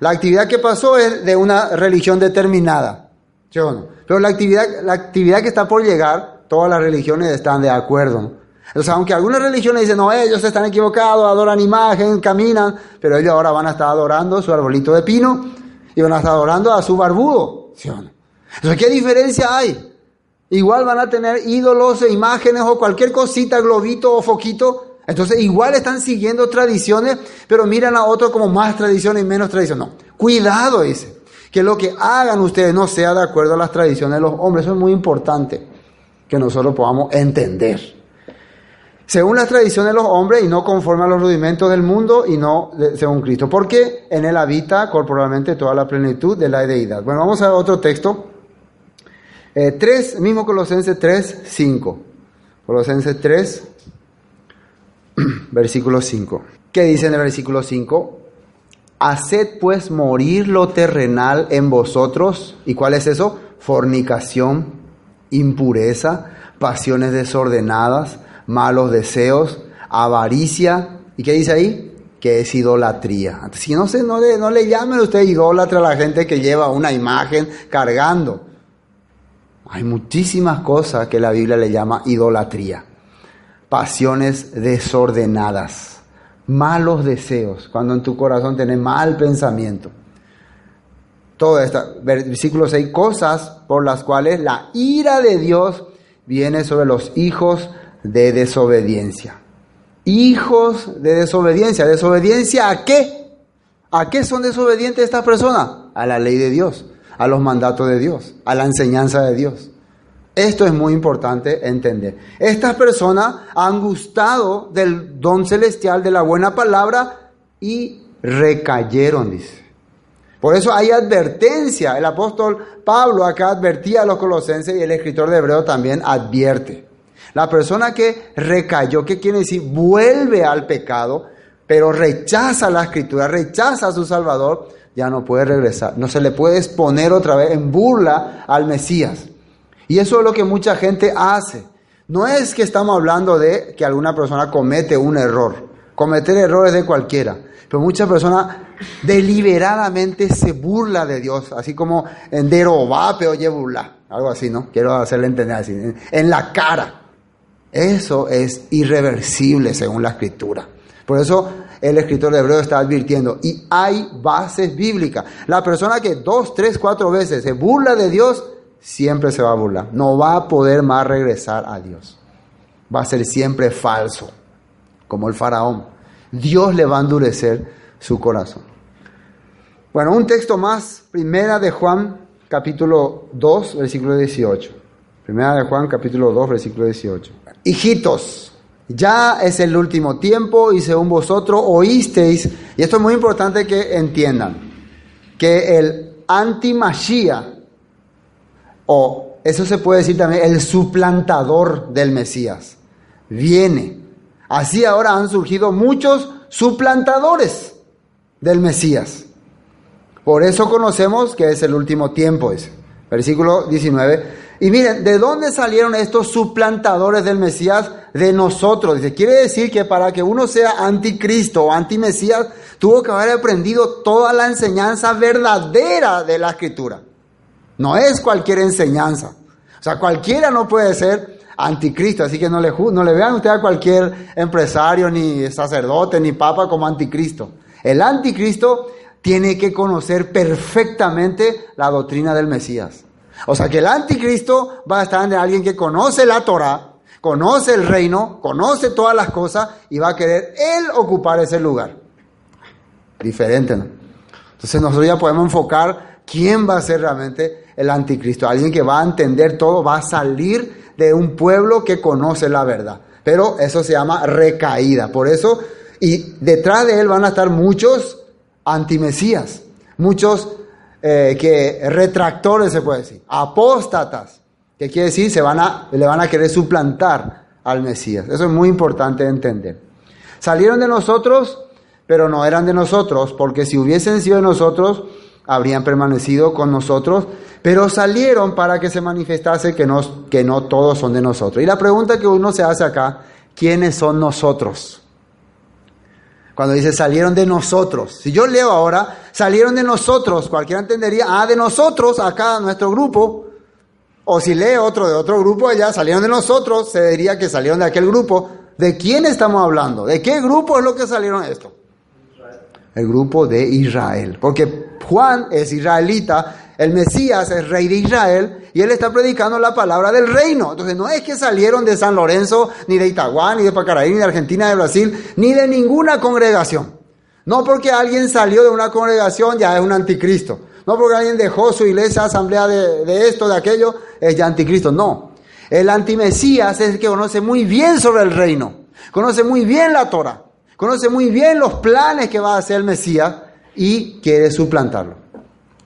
La actividad que pasó es de una religión determinada, ¿sí o no? Pero la actividad, la actividad que está por llegar, todas las religiones están de acuerdo, ¿no? O sea, aunque algunas religiones dicen, no, ellos están equivocados, adoran imagen, caminan, pero ellos ahora van a estar adorando su arbolito de pino y van a estar adorando a su barbudo, ¿sí o no? Entonces, ¿qué diferencia hay? Igual van a tener ídolos e imágenes o cualquier cosita, globito o foquito. Entonces, igual están siguiendo tradiciones, pero miran a otros como más tradiciones y menos tradición. No, cuidado, dice. Que lo que hagan ustedes no sea de acuerdo a las tradiciones de los hombres. Eso es muy importante que nosotros podamos entender. Según las tradiciones de los hombres y no conforme a los rudimentos del mundo y no según Cristo. Porque en él habita corporalmente toda la plenitud de la deidad. Bueno, vamos a otro texto. Eh, 3, mismo Colosenses 3, 5. Colosenses 3, versículo 5. ¿Qué dice en el versículo 5? Haced pues morir lo terrenal en vosotros. ¿Y cuál es eso? Fornicación, impureza, pasiones desordenadas, malos deseos, avaricia. ¿Y qué dice ahí? Que es idolatría. Si no, se, no, le, no le llamen usted idólatra a la gente que lleva una imagen cargando. Hay muchísimas cosas que la Biblia le llama idolatría. Pasiones desordenadas, malos deseos, cuando en tu corazón tenés mal pensamiento. Todo esto, versículo 6, cosas por las cuales la ira de Dios viene sobre los hijos de desobediencia. Hijos de desobediencia. ¿Desobediencia a qué? ¿A qué son desobedientes estas personas? A la ley de Dios, a los mandatos de Dios, a la enseñanza de Dios. Esto es muy importante entender. Estas personas han gustado del don celestial, de la buena palabra y recayeron, dice. Por eso hay advertencia. El apóstol Pablo acá advertía a los colosenses y el escritor de Hebreo también advierte. La persona que recayó, ¿qué quiere decir? Vuelve al pecado, pero rechaza la escritura, rechaza a su Salvador, ya no puede regresar. No se le puede exponer otra vez en burla al Mesías. Y eso es lo que mucha gente hace. No es que estamos hablando de que alguna persona comete un error. Cometer errores de cualquiera. Pero muchas personas deliberadamente se burla de Dios, así como en Derobape oye burla, algo así, ¿no? Quiero hacerle entender así, en, en la cara. Eso es irreversible según la escritura. Por eso el escritor de Hebreo está advirtiendo, y hay bases bíblicas. La persona que dos, tres, cuatro veces se burla de Dios, siempre se va a burlar. No va a poder más regresar a Dios. Va a ser siempre falso, como el faraón. Dios le va a endurecer su corazón. Bueno, un texto más, primera de Juan, capítulo 2, versículo 18. Primera de Juan, capítulo 2, versículo 18. Hijitos, ya es el último tiempo y según vosotros oísteis, y esto es muy importante que entiendan, que el antimachía, o eso se puede decir también, el suplantador del Mesías, viene. Así ahora han surgido muchos suplantadores del Mesías. Por eso conocemos que es el último tiempo, ese. Versículo 19. Y miren, ¿de dónde salieron estos suplantadores del Mesías? De nosotros. Dice, quiere decir que para que uno sea anticristo o antimesías, tuvo que haber aprendido toda la enseñanza verdadera de la escritura. No es cualquier enseñanza. O sea, cualquiera no puede ser anticristo, así que no le, no le vean usted a cualquier empresario, ni sacerdote, ni papa como anticristo. El anticristo tiene que conocer perfectamente la doctrina del Mesías. O sea que el anticristo va a estar en alguien que conoce la Torah, conoce el reino, conoce todas las cosas y va a querer él ocupar ese lugar. Diferente, ¿no? Entonces nosotros ya podemos enfocar quién va a ser realmente el anticristo. Alguien que va a entender todo, va a salir de un pueblo que conoce la verdad. Pero eso se llama recaída. Por eso, y detrás de él van a estar muchos antimesías, muchos eh, que retractores se puede decir, apóstatas, que quiere decir se van a, le van a querer suplantar al Mesías. Eso es muy importante entender. Salieron de nosotros, pero no eran de nosotros, porque si hubiesen sido de nosotros, habrían permanecido con nosotros, pero salieron para que se manifestase que no, que no todos son de nosotros. Y la pregunta que uno se hace acá, ¿quiénes son nosotros? Cuando dice salieron de nosotros. Si yo leo ahora, salieron de nosotros, cualquiera entendería, ah, de nosotros, acá, nuestro grupo. O si lee otro de otro grupo allá, salieron de nosotros, se diría que salieron de aquel grupo. ¿De quién estamos hablando? ¿De qué grupo es lo que salieron esto? El grupo de Israel. Porque Juan es israelita, el Mesías es rey de Israel y él está predicando la palabra del reino. Entonces no es que salieron de San Lorenzo, ni de Itagua, ni de Pacaraí, ni de Argentina, ni de Brasil, ni de ninguna congregación. No porque alguien salió de una congregación ya es un anticristo. No porque alguien dejó su iglesia, asamblea de, de esto, de aquello, es ya anticristo. No. El antimesías es el que conoce muy bien sobre el reino. Conoce muy bien la Torah. Conoce muy bien los planes que va a hacer el Mesías y quiere suplantarlo.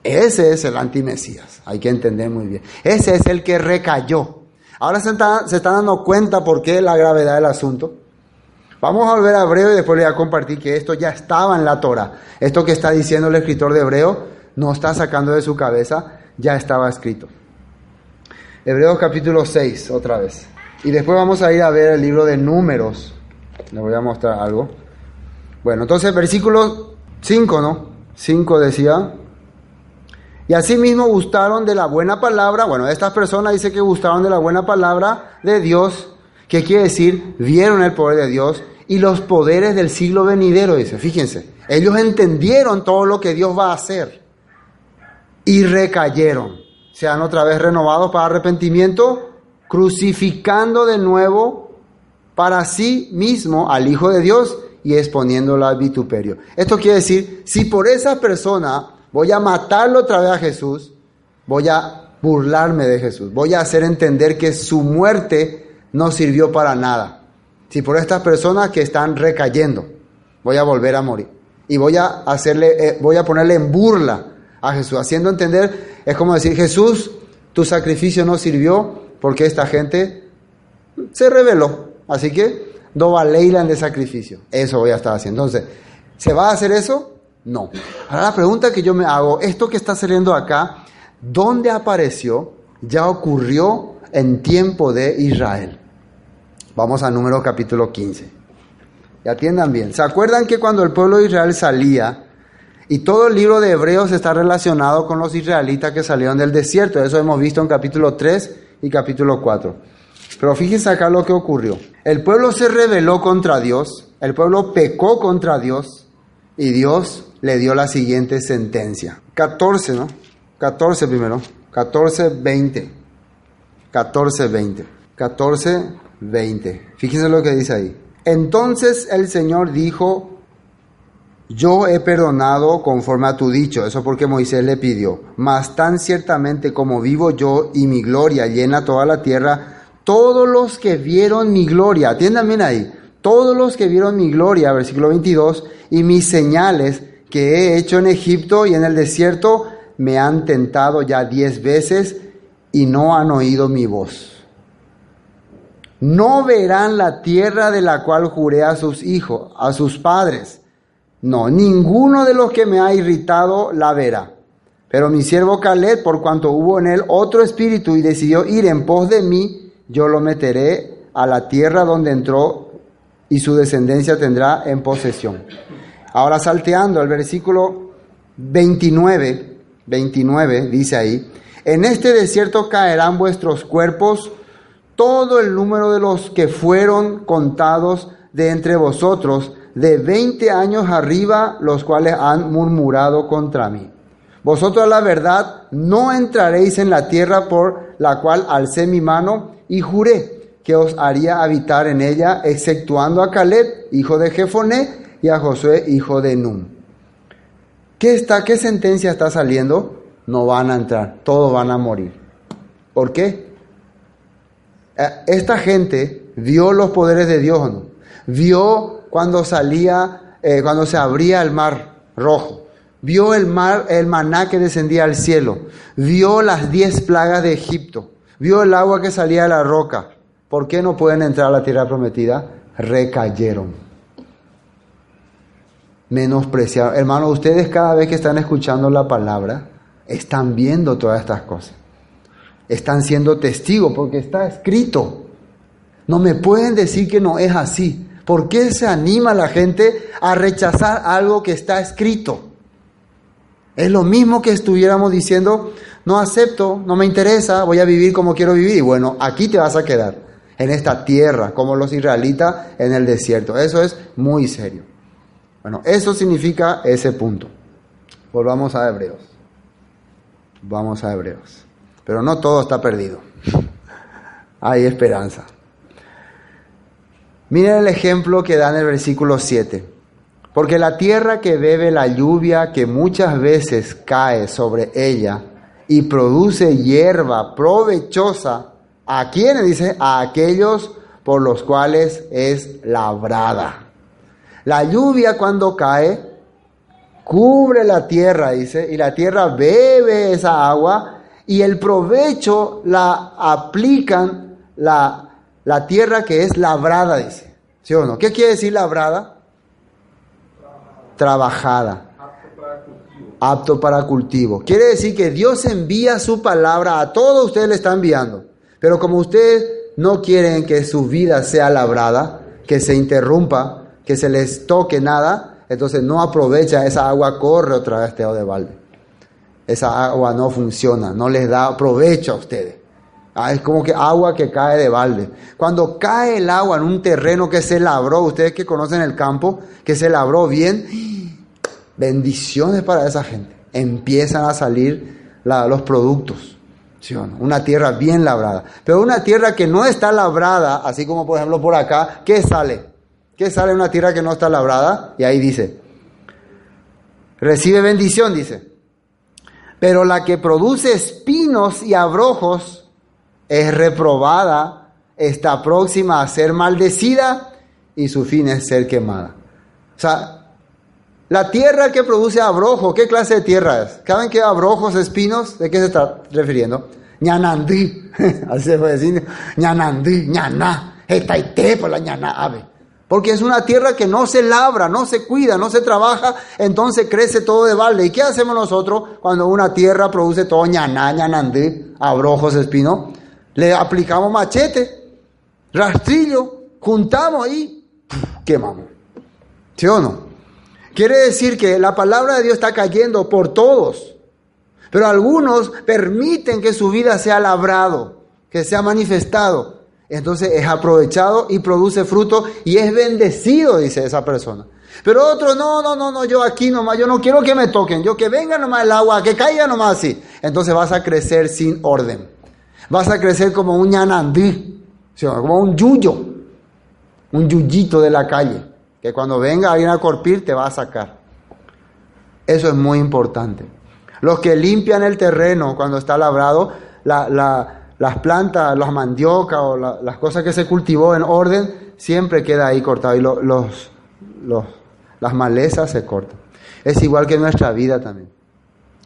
Ese es el antimesías, hay que entender muy bien. Ese es el que recayó. Ahora se, está, están dando cuenta por qué la gravedad del asunto. Vamos a volver a Hebreo y después le voy a compartir que esto ya estaba en la Torah. Esto que está diciendo el escritor de Hebreo no está sacando de su cabeza, ya estaba escrito. Hebreos capítulo 6, otra vez. Y después vamos a ir a ver el libro de números. Les voy a mostrar algo. Bueno, entonces versículo 5, ¿no? 5 decía. Y asimismo gustaron de la buena palabra. Bueno, estas personas dice que gustaron de la buena palabra de Dios. ¿Qué quiere decir? Vieron el poder de Dios y los poderes del siglo venidero, dice. Fíjense, ellos entendieron todo lo que Dios va a hacer y recayeron. Sean otra vez renovados para arrepentimiento, crucificando de nuevo para sí mismo al Hijo de Dios y exponiéndolo al vituperio. Esto quiere decir, si por esa persona voy a matarlo otra vez a Jesús, voy a burlarme de Jesús, voy a hacer entender que su muerte no sirvió para nada. Si por estas personas que están recayendo, voy a volver a morir y voy a hacerle, eh, voy a ponerle en burla a Jesús, haciendo entender, es como decir, Jesús, tu sacrificio no sirvió porque esta gente se rebeló, así que no valeilan de sacrificio. Eso voy a estar haciendo. Entonces, ¿se va a hacer eso? No. Ahora la pregunta que yo me hago, esto que está saliendo acá, ¿dónde apareció? Ya ocurrió en tiempo de Israel. Vamos a número capítulo 15. Y atiendan bien. ¿Se acuerdan que cuando el pueblo de Israel salía, y todo el libro de Hebreos está relacionado con los israelitas que salieron del desierto? Eso hemos visto en capítulo 3 y capítulo 4. Pero fíjense acá lo que ocurrió. El pueblo se rebeló contra Dios, el pueblo pecó contra Dios y Dios le dio la siguiente sentencia. 14, ¿no? 14 primero. 14, 20. 14, 20. 14, 20. Fíjense lo que dice ahí. Entonces el Señor dijo, yo he perdonado conforme a tu dicho, eso porque Moisés le pidió, mas tan ciertamente como vivo yo y mi gloria llena toda la tierra, todos los que vieron mi gloria, atiendan ahí, todos los que vieron mi gloria, versículo 22, y mis señales que he hecho en Egipto y en el desierto, me han tentado ya diez veces y no han oído mi voz. No verán la tierra de la cual juré a sus hijos, a sus padres. No, ninguno de los que me ha irritado la verá. Pero mi siervo Caleb, por cuanto hubo en él otro espíritu y decidió ir en pos de mí, yo lo meteré a la tierra donde entró y su descendencia tendrá en posesión. Ahora salteando el versículo 29, 29 dice ahí, en este desierto caerán vuestros cuerpos, todo el número de los que fueron contados de entre vosotros, de 20 años arriba, los cuales han murmurado contra mí. Vosotros la verdad no entraréis en la tierra por la cual alcé mi mano y juré que os haría habitar en ella, exceptuando a Caleb, hijo de Jefoné, y a Josué, hijo de Num. ¿Qué, está, ¿Qué sentencia está saliendo? No van a entrar, todos van a morir. ¿Por qué? Eh, Esta gente vio los poderes de Dios. Vio cuando salía, eh, cuando se abría el mar rojo. Vio el mar, el maná que descendía al cielo. Vio las diez plagas de Egipto. Vio el agua que salía de la roca. ¿Por qué no pueden entrar a la tierra prometida? Recayeron. Menospreciaron. Hermano, ustedes cada vez que están escuchando la palabra, están viendo todas estas cosas. Están siendo testigos porque está escrito. No me pueden decir que no es así. ¿Por qué se anima la gente a rechazar algo que está escrito? Es lo mismo que estuviéramos diciendo, no acepto, no me interesa, voy a vivir como quiero vivir. Y bueno, aquí te vas a quedar, en esta tierra, como los israelitas en el desierto. Eso es muy serio. Bueno, eso significa ese punto. Volvamos a Hebreos. Vamos a Hebreos. Pero no todo está perdido. Hay esperanza. Miren el ejemplo que da en el versículo 7. Porque la tierra que bebe la lluvia que muchas veces cae sobre ella y produce hierba provechosa, ¿a quiénes? Dice, a aquellos por los cuales es labrada. La lluvia cuando cae cubre la tierra, dice, y la tierra bebe esa agua y el provecho la aplican la, la tierra que es labrada, dice. ¿Sí o no? ¿Qué quiere decir labrada? Trabajada. Apto para cultivo. Quiere decir que Dios envía su palabra a todos ustedes le está enviando. Pero como ustedes no quieren que su vida sea labrada, que se interrumpa, que se les toque nada, entonces no aprovecha esa agua, corre otra vez de balde. Esa agua no funciona, no les da provecho a ustedes. Ah, es como que agua que cae de balde. Cuando cae el agua en un terreno que se labró, ustedes que conocen el campo, que se labró bien, bendiciones para esa gente. Empiezan a salir los productos. Una tierra bien labrada. Pero una tierra que no está labrada, así como por ejemplo por acá, ¿qué sale? ¿Qué sale una tierra que no está labrada? Y ahí dice, recibe bendición, dice. Pero la que produce espinos y abrojos es reprobada, está próxima a ser maldecida y su fin es ser quemada. O sea, la tierra que produce abrojo, ¿qué clase de tierra es? ¿Saben qué abrojos, espinos? ¿De qué se está refiriendo? ñanandí, así se puede decir, ñanandí, ñaná, etaité por la ñaná ave. Porque es una tierra que no se labra, no se cuida, no se trabaja, entonces crece todo de balde. ¿Y qué hacemos nosotros cuando una tierra produce todo ñaná, ñanandí, abrojos, espinos? Le aplicamos machete, rastrillo, juntamos y quemamos. ¿Sí o no? Quiere decir que la palabra de Dios está cayendo por todos. Pero algunos permiten que su vida sea labrado, que sea manifestado. Entonces es aprovechado y produce fruto y es bendecido, dice esa persona. Pero otros, no, no, no, no, yo aquí nomás, yo no quiero que me toquen, yo que venga nomás el agua, que caiga nomás así. Entonces vas a crecer sin orden. Vas a crecer como un ñanandí, como un yuyo, un yuyito de la calle, que cuando venga alguien a corpir te va a sacar. Eso es muy importante. Los que limpian el terreno cuando está labrado, la- la- las plantas, las mandioca o la- las cosas que se cultivó en orden, siempre queda ahí cortado y lo- los, las malezas se cortan. Es igual que nuestra vida también.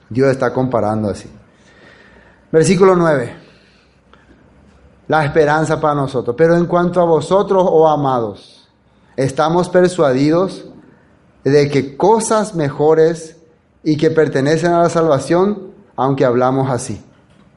Dios está comparando así. Versículo 9. La esperanza para nosotros. Pero en cuanto a vosotros, oh amados, estamos persuadidos de que cosas mejores y que pertenecen a la salvación, aunque hablamos así.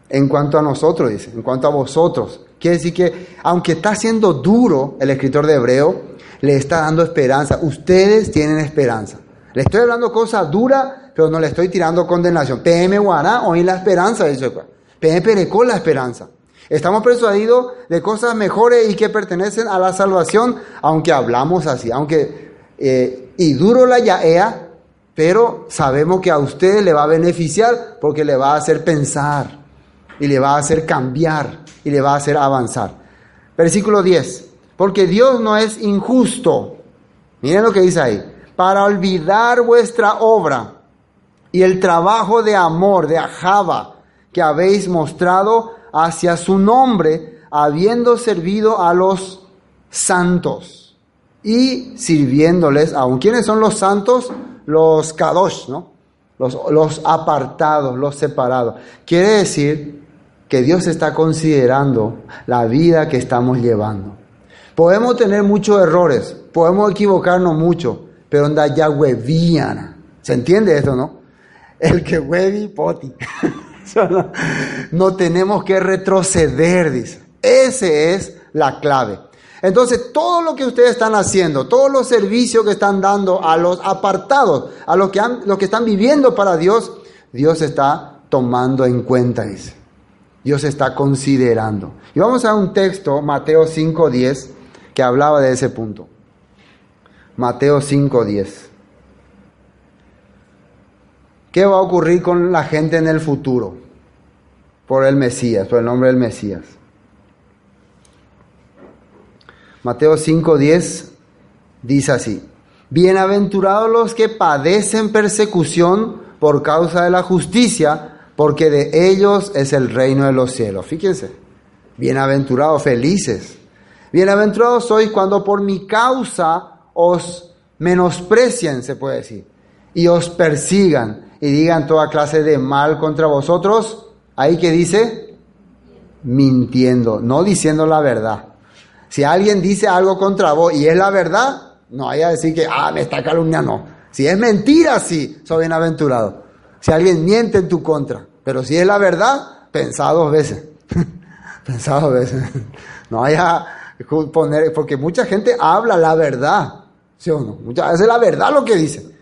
En cuanto a nosotros, dice, en cuanto a vosotros. Quiere decir que, aunque está siendo duro el escritor de Hebreo, le está dando esperanza. Ustedes tienen esperanza. Le estoy hablando cosas duras, pero no le estoy tirando condenación. PM Guaná, hoy la esperanza, dice. PM Perecó la esperanza. Estamos persuadidos de cosas mejores y que pertenecen a la salvación, aunque hablamos así, aunque eh, y duro la yaea, pero sabemos que a usted le va a beneficiar porque le va a hacer pensar y le va a hacer cambiar y le va a hacer avanzar. Versículo 10. Porque Dios no es injusto. Miren lo que dice ahí. Para olvidar vuestra obra y el trabajo de amor, de ajaba, que habéis mostrado hacia su nombre, habiendo servido a los santos y sirviéndoles aún. ¿Quiénes son los santos? Los kadosh, ¿no? Los, apartados, los separados. Quiere decir que Dios está considerando la vida que estamos llevando. Podemos tener muchos errores, podemos equivocarnos mucho, pero onda ya huevían. ¿Se entiende esto, no? El que huevi poti. no, tenemos que retroceder, dice. Ese es la clave. Entonces, todo lo que ustedes están haciendo, todos los servicios que están dando a los apartados, a los que, han, los que están viviendo para Dios, Dios está tomando en cuenta, dice. Dios está considerando. Y vamos a un texto, Mateo 5.10, que hablaba de ese punto. Mateo 5.10. ¿Qué va a ocurrir con la gente en el futuro? Por el Mesías, por el nombre del Mesías. Mateo 5:10 dice así, Bienaventurados los que padecen persecución por causa de la justicia, porque de ellos es el reino de los cielos. Fíjense, bienaventurados, felices. Bienaventurados sois cuando por mi causa os menosprecien, se puede decir, y os persigan y digan toda clase de mal contra vosotros. Ahí que dice, mintiendo, no diciendo la verdad. Si alguien dice algo contra vos y es la verdad, no vaya a decir que, ah, me está calumniando. Si es mentira, sí, soy bienaventurado. Si alguien miente en tu contra, pero si es la verdad, pensá dos veces. Pensado a veces. No haya poner, porque mucha gente habla la verdad, ¿sí o no? Muchas veces la verdad lo que dice.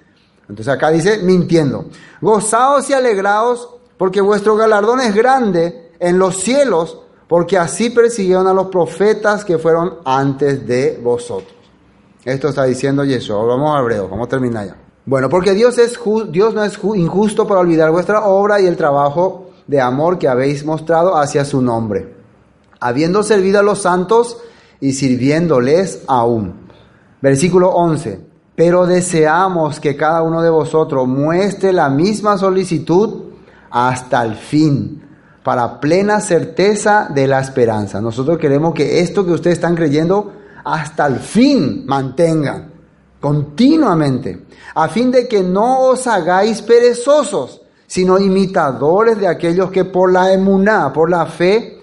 Entonces acá dice, mintiendo. Gozaos y alegraos, porque vuestro galardón es grande en los cielos, porque así persiguieron a los profetas que fueron antes de vosotros. Esto está diciendo Yeshua. Vamos a Hebreos, vamos a terminar ya. Bueno, porque Dios, es Dios no es ju- injusto para olvidar vuestra obra y el trabajo de amor que habéis mostrado hacia su nombre, habiendo servido a los santos y sirviéndoles aún. Versículo 11. Pero deseamos que cada uno de vosotros muestre la misma solicitud hasta el fin, para plena certeza de la esperanza. Nosotros queremos que esto que ustedes están creyendo hasta el fin mantengan continuamente, a fin de que no os hagáis perezosos, sino imitadores de aquellos que por la emuná, por la fe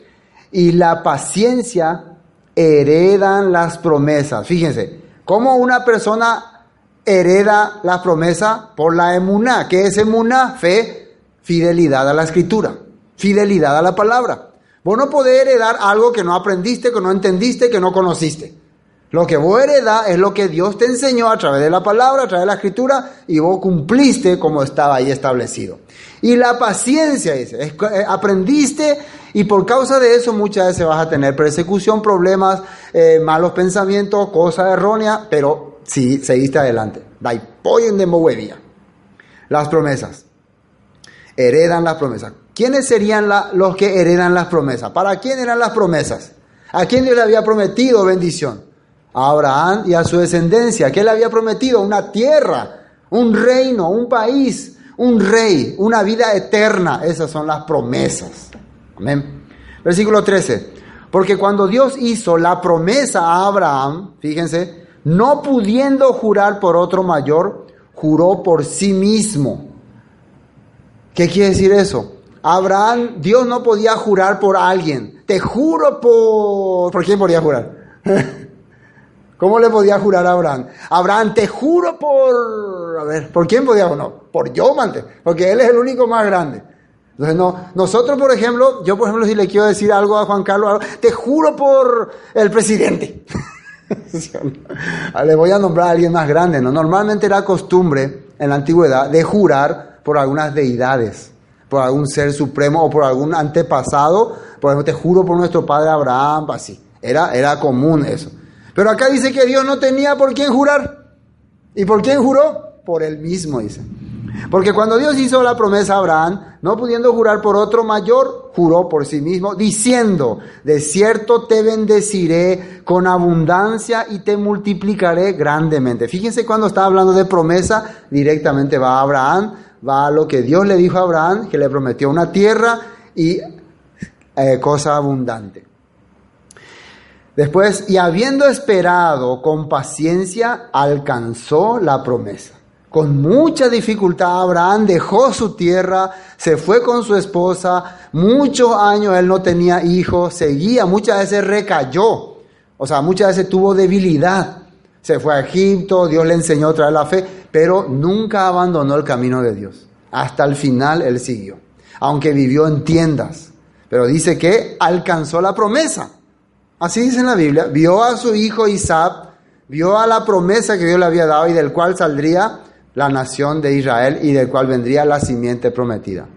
y la paciencia heredan las promesas. Fíjense, cómo una persona hereda las promesas por la emuná. ¿Qué es emuná? Fe, fidelidad a la escritura, fidelidad a la palabra. Vos no podés heredar algo que no aprendiste, que no entendiste, que no conociste. Lo que vos heredás es lo que Dios te enseñó a través de la palabra, a través de la escritura, y vos cumpliste como estaba ahí establecido. Y la paciencia, dice, es eh, aprendiste y por causa de eso muchas veces vas a tener persecución, problemas, eh, malos pensamientos, cosas erróneas, pero sí, seguiste adelante. Dai pollo de movedía. Las promesas. Heredan las promesas. ¿Quiénes serían los que heredan las promesas? ¿Para quién eran las promesas? ¿A quién Dios le había prometido bendición? A Abraham y a su descendencia. ¿Qué le había prometido? Una tierra, un reino, un país, un rey, una vida eterna. Esas son las promesas. Amén. Versículo 13. Porque cuando Dios hizo la promesa a Abraham, fíjense, no pudiendo jurar por otro mayor, juró por sí mismo. ¿Qué quiere decir eso? Abraham, Dios no podía jurar por alguien. Te juro por... ¿Por quién podía jurar? ¿Cómo le podía jurar a Abraham? Abraham, te juro por... A ver, ¿por quién podía? No, por yo, mante, porque él es el único más grande. Entonces, no, nosotros, por ejemplo, yo, por ejemplo, si le quiero decir algo a Juan Carlos, te juro por el presidente. le voy a nombrar a alguien más grande, ¿no? Normalmente era costumbre en la antigüedad de jurar por algunas deidades, por algún ser supremo o por algún antepasado. Por ejemplo, te juro por nuestro padre Abraham, así. Era, era común eso. Pero acá dice que Dios no tenía por quién jurar. ¿Y por quién juró? Por él mismo, dice. Porque cuando Dios hizo la promesa a Abraham, no pudiendo jurar por otro mayor, juró por sí mismo, diciendo, de cierto te bendeciré con abundancia y te multiplicaré grandemente. Fíjense cuando está hablando de promesa, directamente va a Abraham, va a lo que Dios le dijo a Abraham, que le prometió una tierra y eh, cosa abundante. Después, y habiendo esperado con paciencia, alcanzó la promesa. Con mucha dificultad Abraham dejó su tierra, se fue con su esposa, muchos años él no tenía hijos, seguía, muchas veces recayó, o sea, muchas veces tuvo debilidad. Se fue a Egipto, Dios le enseñó a traer la fe, pero nunca abandonó el camino de Dios. Hasta el final él siguió, aunque vivió en tiendas. Pero dice que alcanzó la promesa. Así dice en la Biblia, vio a su hijo Isaac, vio a la promesa que Dios le había dado y del cual saldría la nación de Israel y del cual vendría la simiente prometida.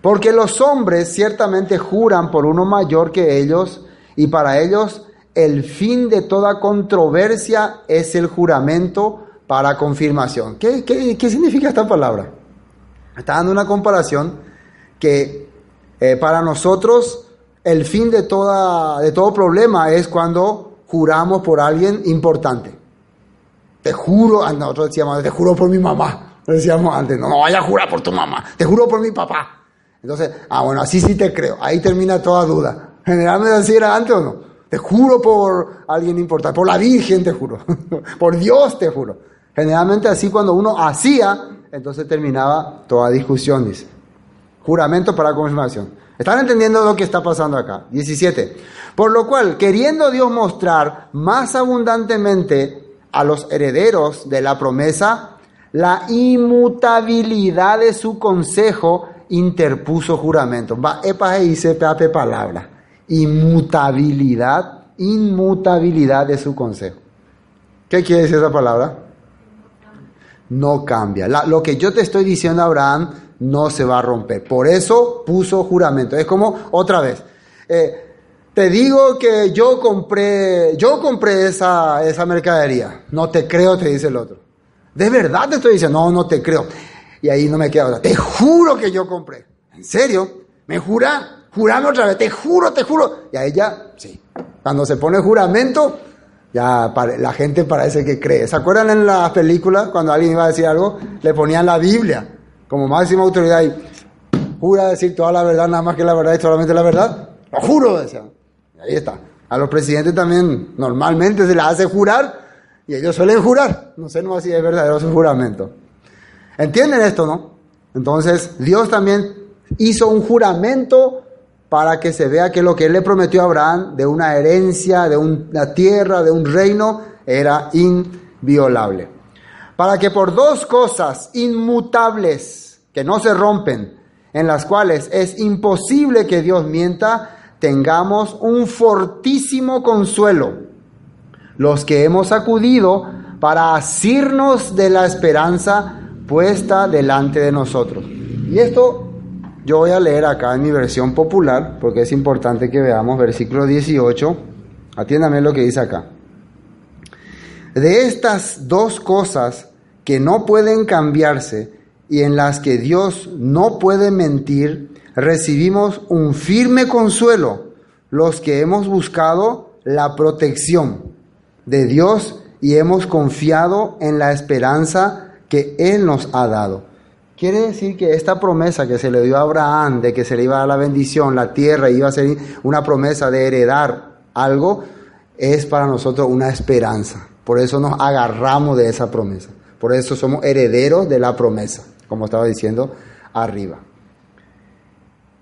Porque los hombres ciertamente juran por uno mayor que ellos y para ellos el fin de toda controversia es el juramento para confirmación. ¿Qué, qué, qué significa esta palabra? Está dando una comparación que eh, para nosotros el fin de, toda, de todo problema es cuando juramos por alguien importante. Te juro, ah, nosotros decíamos, te juro por mi mamá. Decíamos antes, no, no vaya a jurar por tu mamá, te juro por mi papá. Entonces, ah, bueno, así sí te creo, ahí termina toda duda. Generalmente así era antes o no. Te juro por alguien importante, por la Virgen te juro, por Dios te juro. Generalmente así cuando uno hacía, entonces terminaba toda discusión, dice. Juramento para confirmación. ¿Están entendiendo lo que está pasando acá? 17. Por lo cual, queriendo Dios mostrar más abundantemente a los herederos de la promesa, la inmutabilidad de su consejo interpuso juramento. Va, epa, dice pape palabra. inmutabilidad, inmutabilidad de su consejo. ¿Qué quiere decir esa palabra? No cambia. Lo que yo te estoy diciendo, Abraham, no se va a romper. Por eso puso juramento. Es como otra vez. eh, te digo que yo compré, yo compré esa, esa mercadería. No te creo, te dice el otro. De verdad te estoy diciendo, no, no te creo. Y ahí no me queda otra. Te juro que yo compré. ¿En serio? ¿Me jura? Jurame otra vez. Te juro, te juro. Y ahí ya, sí. Cuando se pone juramento, ya la gente parece que cree. ¿Se acuerdan en las películas cuando alguien iba a decir algo? Le ponían la Biblia como máxima autoridad y jura decir toda la verdad, nada más que la verdad y solamente la verdad. Lo juro, decían. Ahí está. A los presidentes también normalmente se les hace jurar y ellos suelen jurar. No sé no si es verdadero su juramento. ¿Entienden esto, no? Entonces, Dios también hizo un juramento para que se vea que lo que le prometió a Abraham de una herencia, de una tierra, de un reino, era inviolable. Para que por dos cosas inmutables, que no se rompen, en las cuales es imposible que Dios mienta, tengamos un fortísimo consuelo los que hemos acudido para asirnos de la esperanza puesta delante de nosotros. Y esto yo voy a leer acá en mi versión popular, porque es importante que veamos versículo 18. Atiéndame lo que dice acá. De estas dos cosas que no pueden cambiarse y en las que Dios no puede mentir, recibimos un firme consuelo los que hemos buscado la protección de Dios y hemos confiado en la esperanza que Él nos ha dado. Quiere decir que esta promesa que se le dio a Abraham de que se le iba a dar la bendición, la tierra, iba a ser una promesa de heredar algo, es para nosotros una esperanza. Por eso nos agarramos de esa promesa. Por eso somos herederos de la promesa, como estaba diciendo arriba.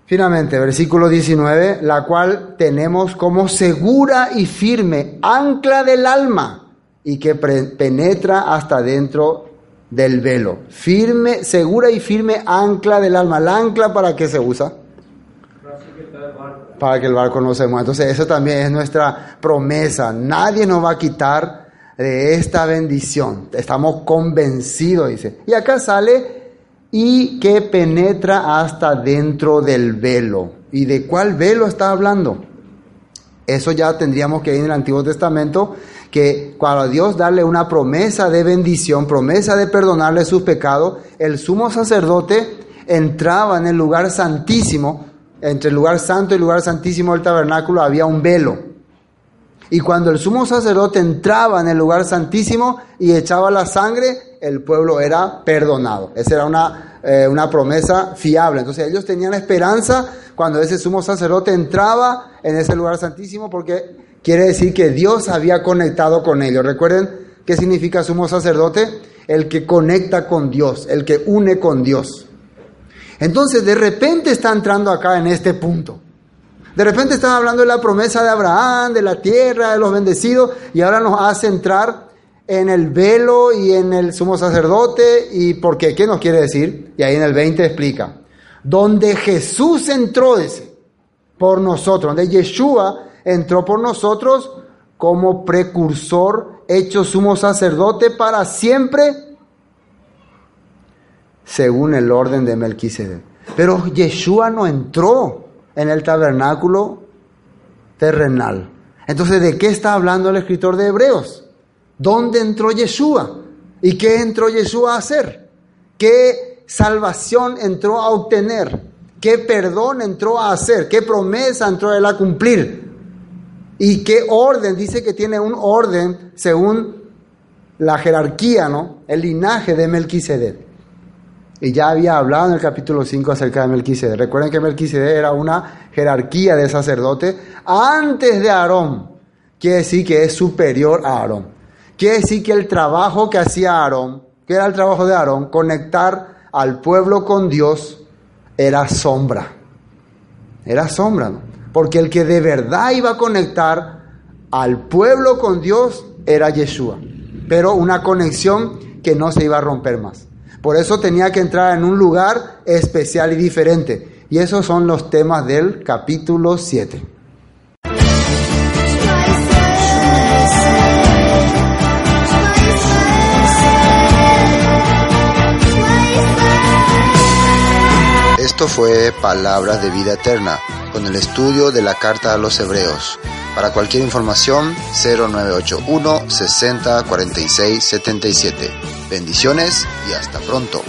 Finalmente, versículo 19, la cual tenemos como segura y firme ancla del alma y que penetra hasta dentro del velo. Firme, segura y firme ancla del alma. ¿La ancla para qué se usa? Para que el barco no se mueva. Entonces, eso también es nuestra promesa. Nadie nos va a quitar de esta bendición. Estamos convencidos, dice. Y acá sale y que penetra hasta dentro del velo. ¿Y de cuál velo está hablando? Eso ya tendríamos que ir en el Antiguo Testamento, que cuando Dios darle una promesa de bendición, promesa de perdonarle sus pecados, el sumo sacerdote entraba en el lugar santísimo, entre el lugar santo y el lugar santísimo del tabernáculo había un velo. Y cuando el sumo sacerdote entraba en el lugar santísimo y echaba la sangre, el pueblo era perdonado. Esa era una, eh, una promesa fiable. Entonces ellos tenían esperanza cuando ese sumo sacerdote entraba en ese lugar santísimo porque quiere decir que Dios había conectado con ellos. Recuerden qué significa sumo sacerdote, el que conecta con Dios, el que une con Dios. Entonces de repente está entrando acá en este punto. De repente están hablando de la promesa de Abraham, de la tierra, de los bendecidos, y ahora nos hace entrar en el velo y en el sumo sacerdote. ¿Y por qué? ¿Qué nos quiere decir? Y ahí en el 20 explica. Donde Jesús entró, por nosotros, donde Yeshua entró por nosotros como precursor, hecho sumo sacerdote para siempre, según el orden de Melquisedec. Pero Yeshua no entró en el tabernáculo terrenal. Entonces, ¿de qué está hablando el escritor de Hebreos? ¿Dónde entró Yeshua? ¿Y qué entró Yeshua a hacer? ¿Qué salvación entró a obtener? ¿Qué perdón entró a hacer? ¿Qué promesa entró él a cumplir? ¿Y qué orden? Dice que tiene un orden según la jerarquía, ¿no? El linaje de Melquisedec. Y ya había hablado en el capítulo 5 acerca de Melquisedec. Recuerden que Melquisedec era una jerarquía de sacerdote antes de Aarón. Quiere decir que es superior a Aarón. Quiere decir que el trabajo que hacía Aarón, que era el trabajo de Aarón, conectar al pueblo con Dios, era sombra. Era sombra, ¿no? Porque el que de verdad iba a conectar al pueblo con Dios era Yeshua. Pero una conexión que no se iba a romper más. Por eso tenía que entrar en un lugar especial y diferente. Y esos son los temas del capítulo 7. Esto fue Palabras de Vida Eterna, con el estudio de la Carta a los Hebreos. Para cualquier información, 0981 60 46 77. Bendiciones y hasta pronto.